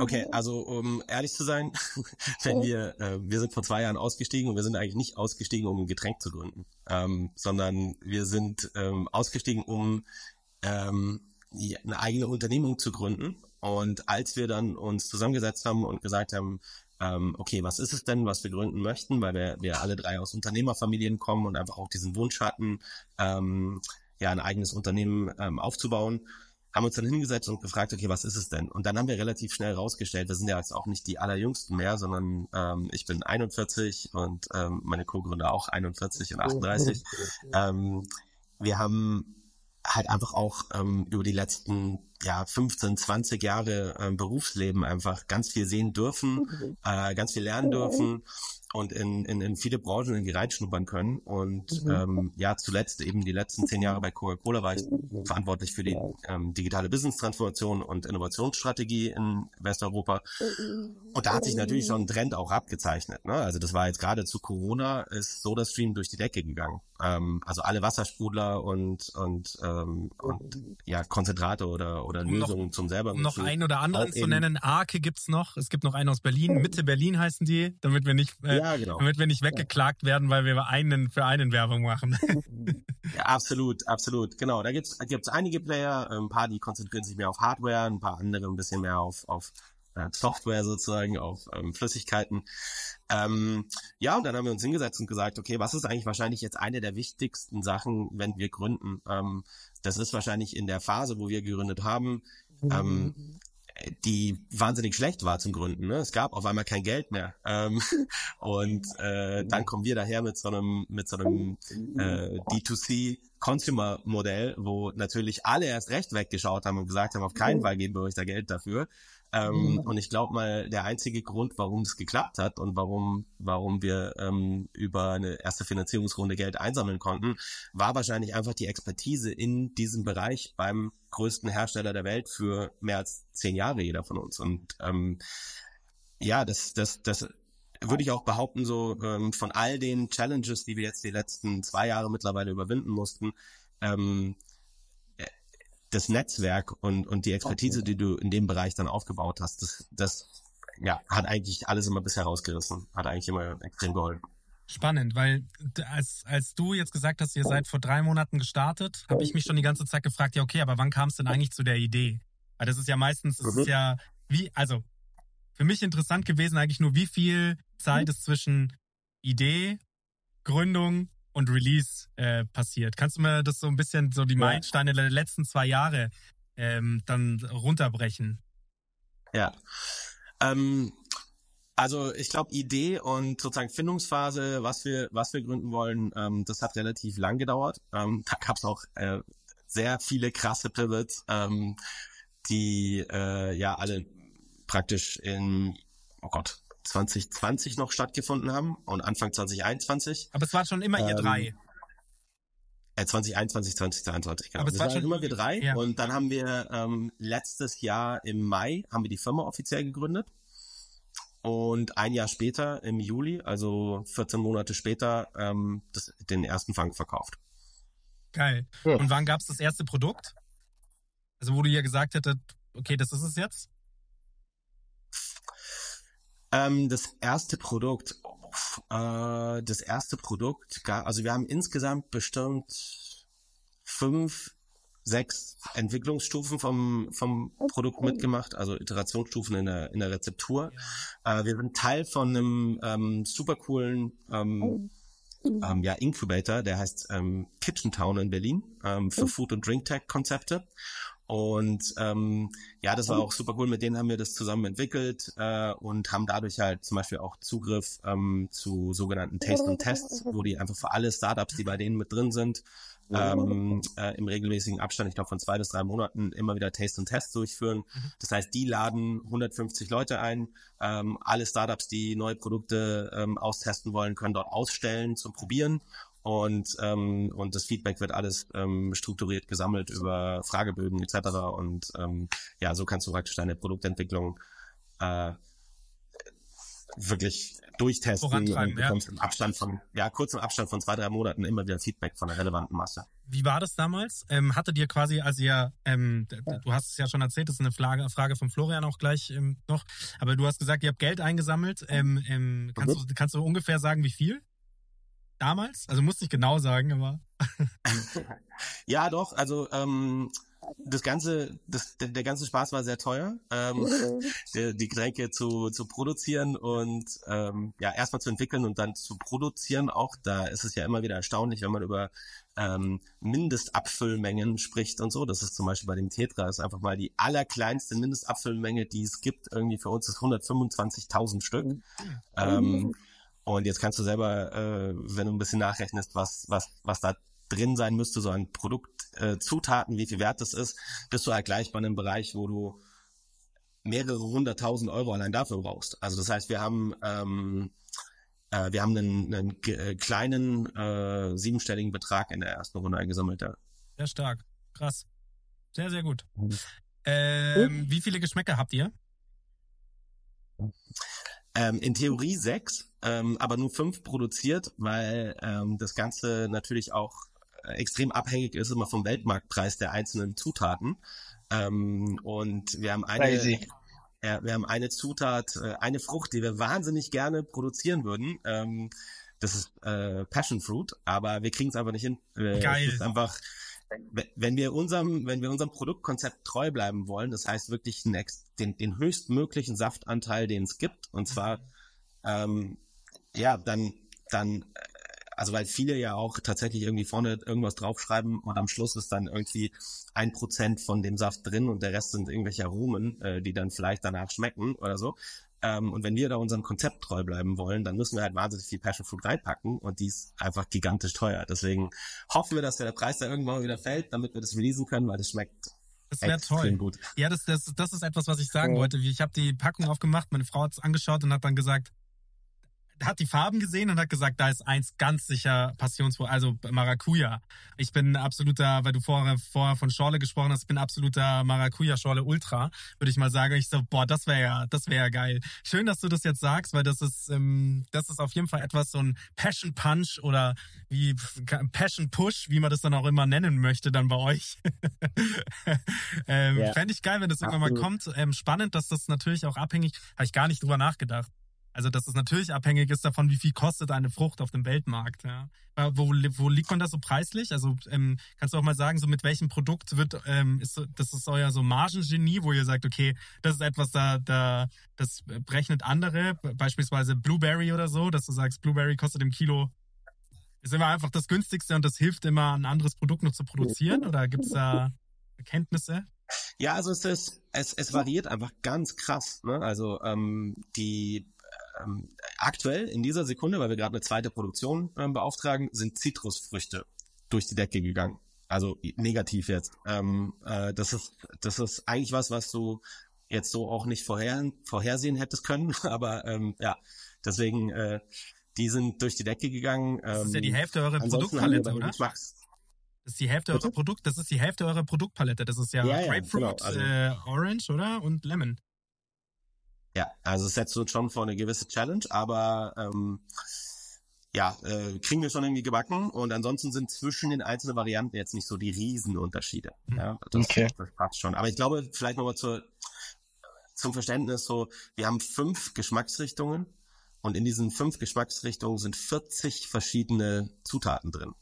okay, also um ehrlich zu sein, [laughs] wenn wir, äh, wir sind vor zwei Jahren ausgestiegen und wir sind eigentlich nicht ausgestiegen, um ein Getränk zu gründen, ähm, sondern wir sind ähm, ausgestiegen, um ähm, eine eigene Unternehmung zu gründen. Und als wir dann uns zusammengesetzt haben und gesagt haben, ähm, okay, was ist es denn, was wir gründen möchten, weil wir, wir alle drei aus Unternehmerfamilien kommen und einfach auch diesen Wunsch hatten, ähm, ja, ein eigenes Unternehmen ähm, aufzubauen, haben uns dann hingesetzt und gefragt, okay, was ist es denn? Und dann haben wir relativ schnell rausgestellt, wir sind ja jetzt auch nicht die allerjüngsten mehr, sondern ähm, ich bin 41 und ähm, meine Co-Gründer auch 41 und 38. ähm, wir haben halt einfach auch ähm, über die letzten ja 15, 20 Jahre ähm, Berufsleben einfach ganz viel sehen dürfen, äh, ganz viel lernen dürfen und in, in, in viele Branchen irgendwie reinschnuppern können. Und ähm, ja, zuletzt eben die letzten zehn Jahre bei Coca-Cola war ich verantwortlich für die ähm, digitale Business-Transformation und Innovationsstrategie in Westeuropa. Und da hat sich natürlich schon ein Trend auch abgezeichnet. Ne? Also das war jetzt gerade zu Corona, ist SodaStream durch die Decke gegangen. Ähm, also alle Wassersprudler und und ähm, und ja Konzentrate oder oder Um noch- Lösungen zum selber Um noch einen oder anderen zu nennen, Arke gibt's noch. Es gibt noch einen aus Berlin, Mitte Berlin heißen die, damit wir nicht, äh, Ja, genau. damit wir nicht weggeklagt werden, weil wir einen für einen Werbung machen. Ja, absolut, absolut. Genau, da gibt's gibt's einige Player, ein paar, die konzentrieren sich mehr auf Hardware, ein paar andere ein bisschen mehr auf auf äh, Software sozusagen, auf ähm, Flüssigkeiten. Ähm, ja, und dann haben wir uns hingesetzt und gesagt, okay, was ist eigentlich wahrscheinlich jetzt eine der wichtigsten Sachen, wenn wir gründen? Ähm, das ist wahrscheinlich in der Phase, wo wir gegründet haben, ähm, die wahnsinnig schlecht war zum Gründen. Ne? Es gab auf einmal kein Geld mehr. Ähm, [laughs] und äh, dann kommen wir daher mit so einem, mit so einem äh, D2C Consumer Modell, wo natürlich alle erst recht weggeschaut haben und gesagt haben, auf keinen Fall geben wir euch da Geld dafür. Ähm, und ich glaube mal, der einzige Grund, warum es geklappt hat und warum, warum wir ähm, über eine erste Finanzierungsrunde Geld einsammeln konnten, war wahrscheinlich einfach die Expertise in diesem Bereich beim größten Hersteller der Welt für mehr als zehn Jahre jeder von uns. Und ähm, ja, das, das, das würde ich auch behaupten, so ähm, von all den Challenges, die wir jetzt die letzten zwei Jahre mittlerweile überwinden mussten, ähm, äh, das Netzwerk und, und die Expertise, die du in dem Bereich dann aufgebaut hast, das, das ja, hat eigentlich alles immer bisher rausgerissen, hat eigentlich immer extrem geholfen. Spannend, weil als, als du jetzt gesagt hast, ihr seid vor drei Monaten gestartet, habe ich mich schon die ganze Zeit gefragt, ja okay, aber wann kam es denn eigentlich zu der Idee? Weil das ist ja meistens, das ist Mhm. ja wie, also für mich interessant gewesen eigentlich nur, wie viel Zeit ist zwischen Idee, Gründung und Release äh, passiert. Kannst du mir das so ein bisschen, so die. Meilensteine der letzten zwei Jahre ähm, dann runterbrechen? Ja. Ähm, also ich glaube, Idee und sozusagen Findungsphase, was wir, was wir gründen wollen, ähm, das hat relativ lang gedauert. Ähm, da gab es auch äh, sehr viele krasse Pivots, ähm, die äh, ja alle praktisch in, oh Gott, 2020 noch stattgefunden haben und Anfang 2021. Aber es war schon immer ihr Ähm, drei. Äh, 2021, 2022, genau. Aber es war waren schon- immer wir drei. ja. Und dann haben wir ähm, letztes Jahr im Mai haben wir die Firma offiziell gegründet. Und ein Jahr später, im Juli, also 14 Monate später, ähm, das, den ersten Fang verkauft. Geil. Ja. Und wann gab es das erste Produkt? Also wo du ja gesagt hättet, okay, das ist es jetzt? Ähm, das erste Produkt, äh, das erste Produkt, also wir haben insgesamt bestimmt fünf, sechs Entwicklungsstufen vom, vom Produkt mitgemacht, also Iterationsstufen in der, in der Rezeptur. Äh, wir sind Teil von einem ähm, super coolen ähm, ähm, ja, Incubator, der heißt ähm, Kitchen Town in Berlin ähm, für Food- und Drink-Tech-Konzepte. Und ähm, ja, das war auch super cool. Mit denen haben wir das zusammen entwickelt äh, und haben dadurch halt zum Beispiel auch Zugriff ähm, zu sogenannten Taste und Tests, wo die einfach für alle Startups, die bei denen mit drin sind, ähm, äh, im regelmäßigen Abstand, ich glaube von zwei bis drei Monaten, immer wieder Taste und Tests durchführen. Das heißt, die laden 150 Leute ein. Ähm, alle Startups, die neue Produkte ähm, austesten wollen, können dort ausstellen zum Probieren und ähm, und das Feedback wird alles ähm, strukturiert gesammelt über Fragebögen etc. Und ähm, ja, so kannst du praktisch deine Produktentwicklung äh, wirklich durchtesten und bekommst im Abstand von ja kurz im Abstand von zwei drei Monaten immer wieder Feedback von der relevanten Masse. Wie war das damals? Ähm, hattet ihr quasi, als ihr, ähm, du hast es ja schon erzählt, das ist eine Frage, Frage von Florian auch gleich ähm, noch, aber du hast gesagt, ihr habt Geld eingesammelt. Ähm, ähm, kannst, du, kannst du ungefähr sagen, wie viel? Damals? Also musst nicht genau sagen, aber [laughs] Ja, doch. Also ähm, das ganze, das, der, der ganze Spaß war sehr teuer, ähm, [laughs] die, die Getränke zu, zu produzieren und ähm, ja erstmal zu entwickeln und dann zu produzieren. Auch da ist es ja immer wieder erstaunlich, wenn man über ähm, Mindestabfüllmengen spricht und so. Das ist zum Beispiel bei dem Tetra ist einfach mal die allerkleinste Mindestabfüllmenge, die es gibt. Irgendwie für uns ist 125.000 Stück. Ähm, und jetzt kannst du selber, äh, wenn du ein bisschen nachrechnest, was, was, was da drin sein müsste, so ein Produktzutaten, äh, Zutaten, wie viel wert das ist, bist du halt gleich bei einem Bereich, wo du mehrere hunderttausend Euro allein dafür brauchst. Also das heißt, wir haben ähm, äh, wir haben einen, einen äh, kleinen äh, siebenstelligen Betrag in der ersten Runde eingesammelt. Ja. sehr stark. Krass. Sehr, sehr gut. Ähm, wie viele Geschmäcker habt ihr? Ähm, in Theorie sechs, ähm, aber nur fünf produziert, weil ähm, das Ganze natürlich auch äh, extrem abhängig ist immer vom Weltmarktpreis der einzelnen Zutaten. Ähm, und wir haben eine, Crazy. ja, wir haben eine Zutat, äh, eine Frucht, die wir wahnsinnig gerne produzieren würden. Ähm, das ist äh, Passion Fruit, aber wir kriegen es einfach nicht hin. Äh, Geil. Ist einfach, wenn- wir unserem, wenn wir unserem Produktkonzept treu bleiben wollen, das heißt wirklich den, den, höchstmöglichen Saftanteil, den es gibt, und zwar ähm, ja, dann, dann, äh, also weil viele ja auch tatsächlich irgendwie vorne irgendwas draufschreiben und am Schluss ist dann irgendwie ein Prozent von dem Saft drin und der Rest sind irgendwelche Aromen, äh, die dann vielleicht danach schmecken oder so. Ähm, und wenn wir da unserem Konzept treu bleiben wollen, dann müssen wir halt wahnsinnig viel Passion Fruit reinpacken und die ist einfach gigantisch teuer. Deswegen hoffen wir, dass der Preis da irgendwann mal wieder fällt, damit wir das releasen können, weil das schmeckt Das wäre toll. gut. Ja, das, das, das ist etwas, was ich sagen wollte. Ich habe die Packung aufgemacht, meine Frau hat es angeschaut und hat dann gesagt, hat die Farben gesehen und hat gesagt, da ist eins ganz sicher Passionsfrucht, also Maracuja. Ich bin absoluter, weil du vorher, vorher von Schorle gesprochen hast, ich bin absoluter Maracuja-Schorle Ultra, würde ich mal sagen. Ich so, boah, das wäre ja, das wäre ja geil. Schön, dass du das jetzt sagst, weil das ist, ähm, das ist auf jeden Fall etwas, so ein Passion Punch oder wie Passion Push, wie man das dann auch immer nennen möchte, dann bei euch. [laughs] ähm, Ja. Fände ich geil, wenn das irgendwann mal kommt. Ähm, spannend, dass das natürlich auch abhängig, habe ich gar nicht drüber nachgedacht. Also, dass es natürlich abhängig ist davon, wie viel kostet eine Frucht auf dem Weltmarkt. Ja. Wo, wo liegt man da so preislich? Also, ähm, kannst du auch mal sagen, so mit welchem Produkt wird, ähm, ist das ist euer so Margengenie, wo ihr sagt, okay, das ist etwas, da, da, das berechnet andere, beispielsweise Blueberry oder so, dass du sagst, Blueberry kostet im Kilo, ist immer einfach das günstigste und das hilft immer, ein anderes Produkt noch zu produzieren? Oder gibt's da Erkenntnisse? Ja, also es ist, es, es variiert einfach ganz krass. Ne? Also ähm, die ähm, aktuell in dieser Sekunde, weil wir gerade eine zweite Produktion ähm, beauftragen, sind Zitrusfrüchte durch die Decke gegangen. Also negativ jetzt. Ähm, äh, das ist das ist eigentlich was, was du jetzt so auch nicht vorher, vorhersehen hättest können. [laughs] Aber ähm, ja, deswegen äh, die sind durch die Decke gegangen. Das ist ja die Ähm, Hälfte eurer Produktpalette, oder? Das ist die Hälfte eurer Bitte? Produkt, das ist die Hälfte eurer Produktpalette. Das ist ja, Ja, ja, Grapefruit, genau, also- äh, Orange, oder? Und Lemon. Ja, also es setzt uns schon vor eine gewisse Challenge, aber ähm, ja, äh, kriegen wir schon irgendwie gebacken und ansonsten sind zwischen den einzelnen Varianten jetzt nicht so die Riesenunterschiede. Ja, das, Okay. das passt schon. Aber ich glaube, vielleicht nochmal zur, zum Verständnis so, wir haben fünf Geschmacksrichtungen und in diesen fünf Geschmacksrichtungen sind 40 verschiedene Zutaten drin.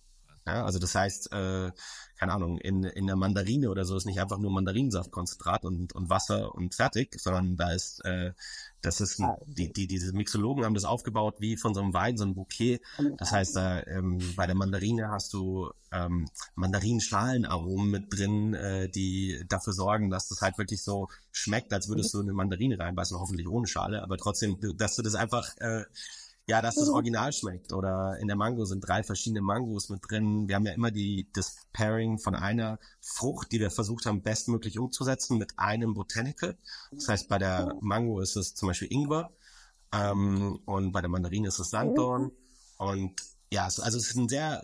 Ja, also das heißt, äh, keine Ahnung, in, in der Mandarine oder so ist nicht einfach nur Mandarinsaftkonzentrat und, und Wasser und fertig, sondern da ist, äh, das ist, die, die, diese Mixologen haben das aufgebaut wie von so einem Wein, so ein Bouquet. Das heißt, da, ähm, bei der Mandarine hast du ähm, Mandarinschalenaromen mit drin, äh, die dafür sorgen, dass das halt wirklich so schmeckt, als würdest du eine Mandarine reinbeißen, hoffentlich ohne Schale, aber trotzdem, dass du das einfach äh, ja, dass das Original schmeckt. Oder in der Mango sind drei verschiedene Mangos mit drin. Wir haben ja immer die, das Pairing von einer Frucht, die wir versucht haben, bestmöglich umzusetzen mit einem Botanical. Das heißt, bei der Mango ist es zum Beispiel Ingwer. Ähm, und bei der Mandarine ist es Sanddorn. Und ja, also es ist ein sehr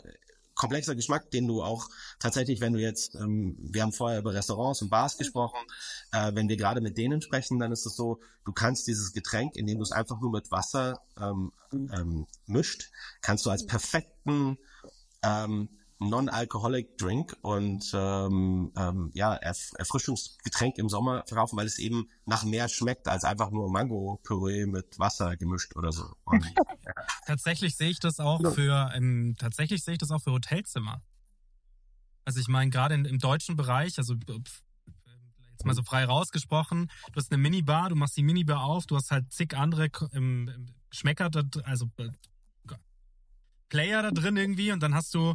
komplexer Geschmack, den du auch tatsächlich, wenn du jetzt, ähm, wir haben vorher über Restaurants und Bars gesprochen, äh, wenn wir gerade mit denen sprechen, dann ist es so, du kannst dieses Getränk, indem du es einfach nur mit Wasser ähm, ähm, mischt, kannst du als perfekten ähm, Non-Alcoholic Drink und ähm, ähm, ja, Erf Erfrischungsgetränk im Sommer verkaufen, weil es eben nach mehr schmeckt als einfach nur Mango-Püree mit Wasser gemischt oder so. Und, [laughs] ja. Tatsächlich sehe ich das auch für ähm, tatsächlich sehe ich das auch für Hotelzimmer. Also ich meine, gerade im deutschen Bereich, also jetzt mal so frei rausgesprochen, du hast eine Minibar, du machst die Minibar auf, du hast halt zig andere ähm, Schmecker, also äh, Player da drin irgendwie und dann hast du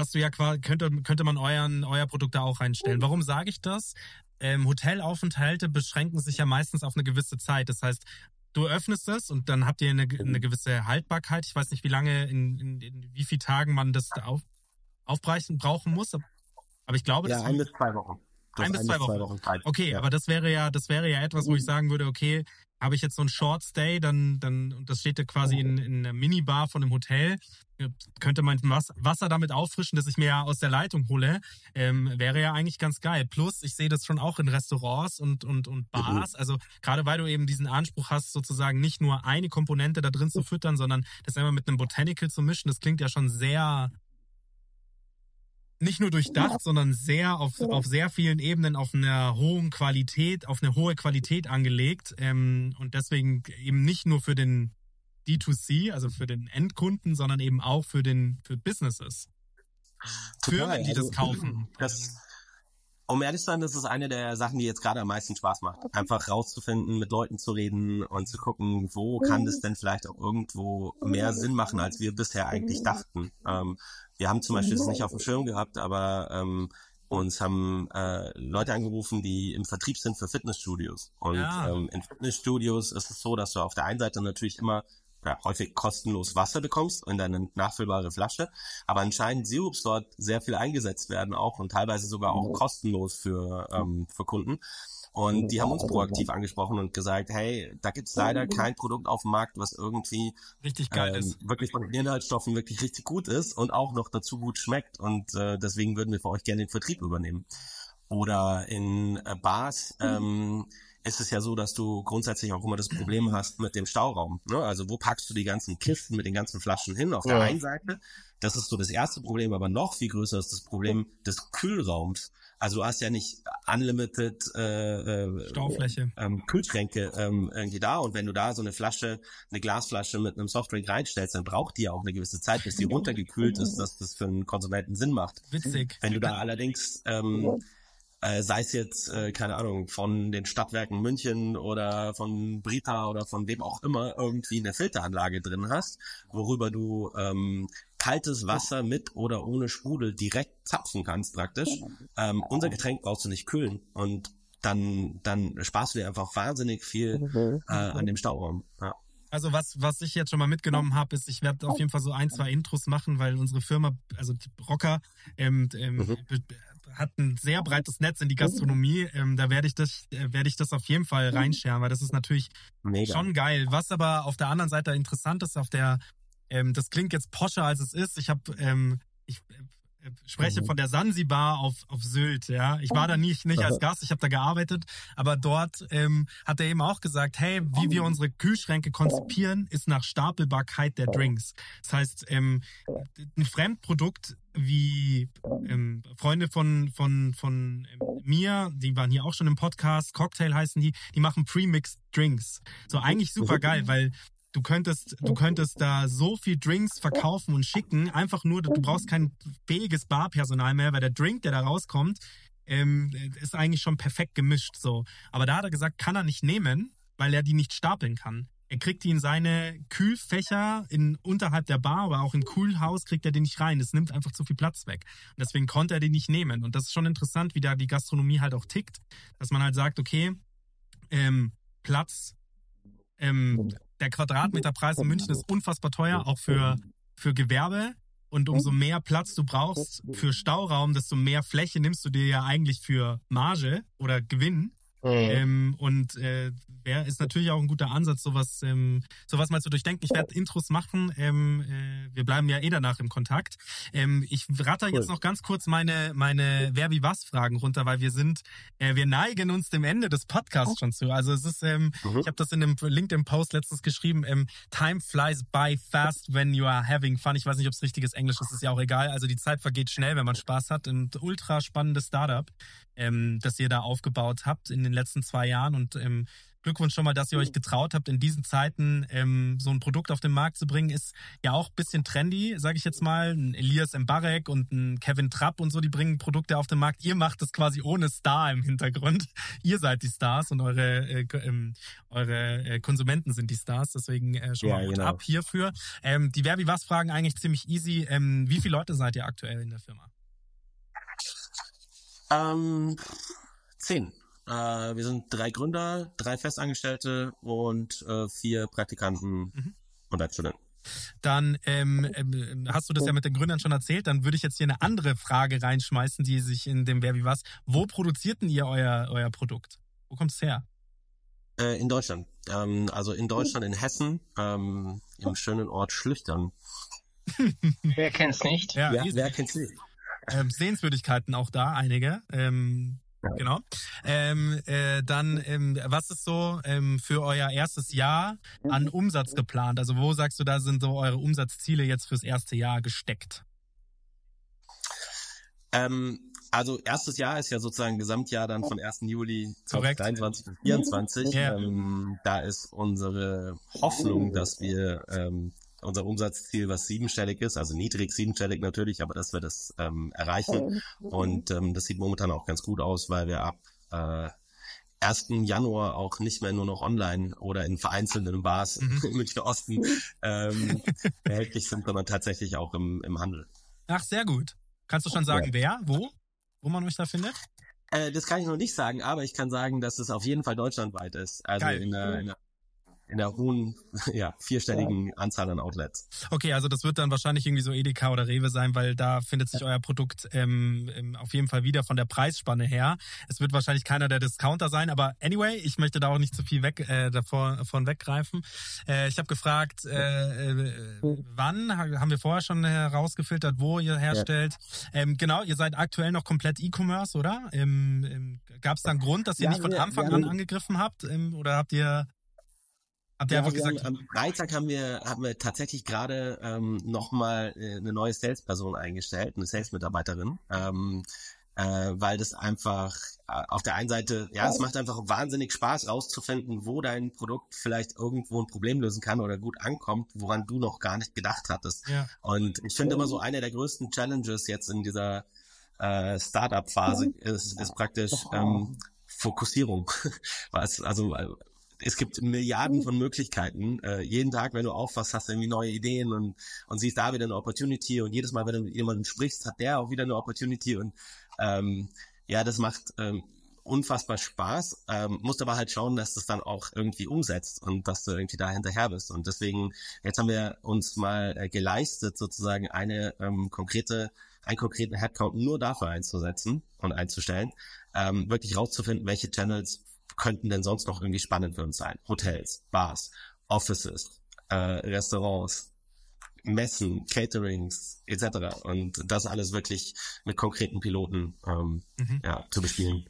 hast du ja quasi, könnte, könnte man euren, euer Produkt da auch reinstellen. Warum sage ich das? Ähm, Hotelaufenthalte beschränken sich ja meistens auf eine gewisse Zeit. Das heißt, du öffnest es und dann habt ihr eine, eine gewisse Haltbarkeit. Ich weiß nicht, wie lange, in, in, in wie vielen Tagen man das auf, aufbrechen brauchen muss. Aber ich glaube, ja, ein bis zwei Wochen. Ein bis, zwei, Wochen. zwei Wochen. Okay, ja. aber das wäre ja, das wäre ja etwas, wo ich sagen würde, okay, habe ich jetzt so ein Short Stay, dann, dann, und das steht ja quasi in, in einer Minibar von einem Hotel, könnte man Wasser damit auffrischen, das ich mir ja aus der Leitung hole, ähm, wäre ja eigentlich ganz geil. Plus, ich sehe das schon auch in Restaurants und, und, und Bars. Also gerade weil du eben diesen Anspruch hast, sozusagen nicht nur eine Komponente da drin zu füttern, sondern das einmal mit einem Botanical zu mischen, das klingt ja schon sehr nicht nur durchdacht, sondern sehr auf, auf sehr vielen Ebenen auf einer hohen Qualität, auf eine hohe Qualität angelegt ähm, und deswegen eben nicht nur für den D2C, also für den Endkunden, sondern eben auch für den für Businesses. Firmen, die das also, kaufen. Das, um ehrlich zu sein, das ist eine der Sachen, die jetzt gerade am meisten Spaß macht. Einfach rauszufinden, mit Leuten zu reden und zu gucken, wo kann das denn vielleicht auch irgendwo mehr Sinn machen, als wir bisher eigentlich dachten. Ähm, wir haben zum Beispiel das nicht auf dem Schirm gehabt, aber ähm, uns haben äh, Leute angerufen, die im Vertrieb sind für Fitnessstudios. Und ja. ähm, in Fitnessstudios ist es so, dass du auf der einen Seite natürlich immer ja, häufig kostenlos Wasser bekommst in deine nachfüllbare Flasche, aber anscheinend Sirups dort sehr viel eingesetzt werden auch und teilweise sogar auch kostenlos für, ähm, für Kunden. Und die haben uns proaktiv angesprochen und gesagt, hey, da gibt's leider kein Produkt auf dem Markt, was irgendwie richtig geil ähm, ist. wirklich von den Inhaltsstoffen wirklich richtig gut ist und auch noch dazu gut schmeckt. Und äh, deswegen würden wir für euch gerne den Vertrieb übernehmen. Oder in äh, Bars, ähm, ist es ja so, dass du grundsätzlich auch immer das Problem hast mit dem Stauraum. Ne? Also wo packst du die ganzen Kisten mit den ganzen Flaschen hin? Auf der ja. einen Seite, das ist so das erste Problem, aber noch viel größer ist das Problem des Kühlraums. Also du hast ja nicht unlimited äh, äh, Staufläche. Ähm, Kühlschränke ähm, irgendwie da und wenn du da so eine Flasche, eine Glasflasche mit einem Softdrink reinstellst, dann braucht die ja auch eine gewisse Zeit, bis die [laughs] runtergekühlt ist, dass das für einen Konsumenten Sinn macht. Witzig. Wenn du da allerdings ähm, äh, sei es jetzt, äh, keine Ahnung, von den Stadtwerken München oder von Brita oder von wem auch immer irgendwie eine Filteranlage drin hast, worüber du ähm, kaltes Wasser mit oder ohne Sprudel direkt zapfen kannst praktisch. Ähm, unser Getränk brauchst du nicht kühlen und dann, dann sparst du dir einfach wahnsinnig viel äh, an dem Stauraum. Ja. Also was, was ich jetzt schon mal mitgenommen habe, ist, ich werde auf jeden Fall so ein, zwei Intros machen, weil unsere Firma, also Rocker, ähm, ähm, mhm hat ein sehr breites Netz in die Gastronomie. Ähm, da werde ich das, äh, werde ich das auf jeden Fall reinscheren, weil das ist natürlich Mega. schon geil. Was aber auf der anderen Seite interessant ist, auf der, ähm, das klingt jetzt poscher als es ist. Ich habe, ähm, ich äh, spreche mhm. von der Sansibar auf, auf Sylt, ja. Ich war da nicht, nicht als Gast, ich habe da gearbeitet, aber dort ähm, hat er eben auch gesagt, hey, wie wir unsere Kühlschränke konzipieren, ist nach Stapelbarkeit der Drinks. Das heißt, ähm, ein Fremdprodukt wie ähm, Freunde von von von ähm, mir, die waren hier auch schon im Podcast, Cocktail heißen die, die machen Pre-Mixed Drinks. So eigentlich super geil, weil du könntest, du könntest da so viel Drinks verkaufen und schicken, einfach nur, du brauchst kein fähiges Barpersonal mehr, weil der Drink, der da rauskommt, ähm, ist eigentlich schon perfekt gemischt so. Aber da hat er gesagt, kann er nicht nehmen, weil er die nicht stapeln kann. Er kriegt die in seine Kühlfächer in unterhalb der Bar, aber auch im Kühlhaus kriegt er die nicht rein. Es nimmt einfach zu viel Platz weg. Und deswegen konnte er die nicht nehmen. Und das ist schon interessant, wie da die Gastronomie halt auch tickt, dass man halt sagt, okay, ähm, Platz, ähm, der Quadratmeterpreis in München ist unfassbar teuer, auch für, für Gewerbe. Und umso mehr Platz du brauchst für Stauraum, desto mehr Fläche nimmst du dir ja eigentlich für Marge oder Gewinn. Mhm. Ähm, und äh, wär, ist natürlich auch ein guter Ansatz, sowas, ähm, sowas mal zu durchdenken. Ich werde Intros machen. Ähm, äh, wir bleiben ja eh danach im Kontakt. Ähm, ich ratter jetzt noch ganz kurz meine meine Wer wie was Fragen runter, weil wir sind, äh, wir neigen uns dem Ende des Podcasts schon zu. Also es ist, ähm, ich habe das in einem LinkedIn Post letztens geschrieben. Ähm, Time flies by fast when you are having fun. Ich weiß nicht, ob es richtiges Englisch ist, ist ja auch egal. Also die Zeit vergeht schnell, wenn man Spaß hat. Ein ultra spannendes Startup ähm, das ihr da aufgebaut habt in den letzten zwei Jahren. Und ähm, Glückwunsch schon mal, dass ihr euch getraut habt, in diesen Zeiten ähm, so ein Produkt auf den Markt zu bringen. Ist ja auch ein bisschen trendy, sage ich jetzt mal. Ein Elias Mbarek und ein Kevin Trapp und so, die bringen Produkte auf den Markt. Ihr macht das quasi ohne Star im Hintergrund. [laughs] Ihr seid die Stars und eure, äh, ähm, eure äh, Konsumenten sind die Stars. Deswegen äh, schon Ja, mal Hut genau. ab hierfür. Ähm, die Verbi was Fragen eigentlich ziemlich easy. Ähm, wie viele Leute seid ihr aktuell in der Firma? Ähm, zehn. Äh, wir sind drei Gründer, drei Festangestellte und äh, vier Praktikanten Mhm. und Werkstudenten. Dann ähm, ähm, hast du das ja mit den Gründern schon erzählt. Dann würde ich jetzt hier eine andere Frage reinschmeißen, die sich in dem Wer wie was. Wo produzierten ihr euer, euer Produkt? Wo kommt es her? Äh, in Deutschland. Ähm, also in Deutschland, in Hessen, ähm, im schönen Ort Schlüchtern. [laughs] Wer kennt's nicht? Ja, Wer, wer kennt sie? ähm, Sehenswürdigkeiten auch da, einige. Ähm. Genau. Ähm, äh, dann, ähm, was ist so ähm, für euer erstes Jahr an Umsatz geplant? Also wo sagst du, da sind so eure Umsatzziele jetzt fürs erste Jahr gesteckt? Ähm, also erstes Jahr ist ja sozusagen Gesamtjahr dann von 1. Juli Korrekt. 2023 bis 2024. Ja. Ähm, da ist unsere Hoffnung, dass wir ähm, unser Umsatzziel, was siebenstellig ist, also niedrig siebenstellig natürlich, aber dass wir das ähm, erreichen. Und ähm, das sieht momentan auch ganz gut aus, weil wir ab äh, 1. Januar auch nicht mehr nur noch online oder in vereinzelten Bars Mhm. [laughs] im Münchner Osten ähm, [laughs] erhältlich sind, sondern tatsächlich auch im, im Handel. Ach, sehr gut. Kannst du schon sagen, wer, wo? Wo man euch da findet? Äh, das kann ich noch nicht sagen, aber ich kann sagen, dass es auf jeden Fall deutschlandweit ist. Also Geil. in der, in der in der hohen, [laughs] ja, vierstelligen Anzahl an Outlets. Okay, also das wird dann wahrscheinlich irgendwie so Edeka oder Rewe sein, weil da findet sich euer Produkt ähm, ähm, auf jeden Fall wieder von der Preisspanne her. Es wird wahrscheinlich keiner der Discounter sein, aber anyway, ich möchte da auch nicht zu viel weg äh, davor, davon weggreifen. Äh, ich habe gefragt, äh, äh, wann ha- haben wir vorher schon herausgefiltert, wo ihr herstellt. Ähm, genau, ihr seid aktuell noch komplett E-Commerce, oder? Ähm, ähm, Gab es da einen Grund, dass ihr Ja, nicht von Anfang wir an angegriffen habt? Ähm, oder habt ihr habt ihr Ja, einfach gesagt, haben, am Freitag haben wir, haben wir tatsächlich gerade ähm, nochmal äh, eine neue Salesperson eingestellt, eine Sales-Mitarbeiterin, ähm, äh, weil das einfach äh, auf der einen Seite, ja, es macht einfach wahnsinnig Spaß rauszufinden, wo dein Produkt vielleicht irgendwo ein Problem lösen kann oder gut ankommt, woran du noch gar nicht gedacht hattest. ja, Und ich finde immer so eine der größten Challenges jetzt in dieser äh, Startup-Phase ist, ist praktisch ähm, Fokussierung. [laughs] Was, also es gibt Milliarden von Möglichkeiten. Äh, jeden Tag, wenn du aufwachst, hast du irgendwie neue Ideen und, und siehst da wieder eine Opportunity und jedes Mal, wenn du mit jemandem sprichst, hat der auch wieder eine Opportunity und ähm, ja, das macht ähm, unfassbar Spaß, ähm, musst aber halt schauen, dass du es dann auch irgendwie umsetzt und dass du irgendwie da hinterher bist. Und deswegen, jetzt haben wir uns mal äh, geleistet, sozusagen eine ähm, konkrete, einen konkreten Headcount nur dafür einzusetzen und einzustellen, ähm, wirklich rauszufinden, welche Channels könnten denn sonst noch irgendwie spannend für uns sein. Hotels, Bars, Offices, äh, Restaurants, Messen, Caterings etc. Und das alles wirklich mit konkreten Piloten ähm, Mhm. ja, zu bespielen.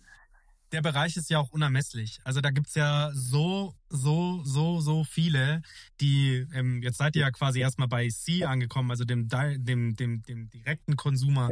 der Bereich ist ja auch unermesslich. Also da gibt's ja so, so, so, so viele, die, ähm, jetzt seid ihr ja quasi erstmal bei C angekommen, also dem, dem, dem, dem direkten Konsumer.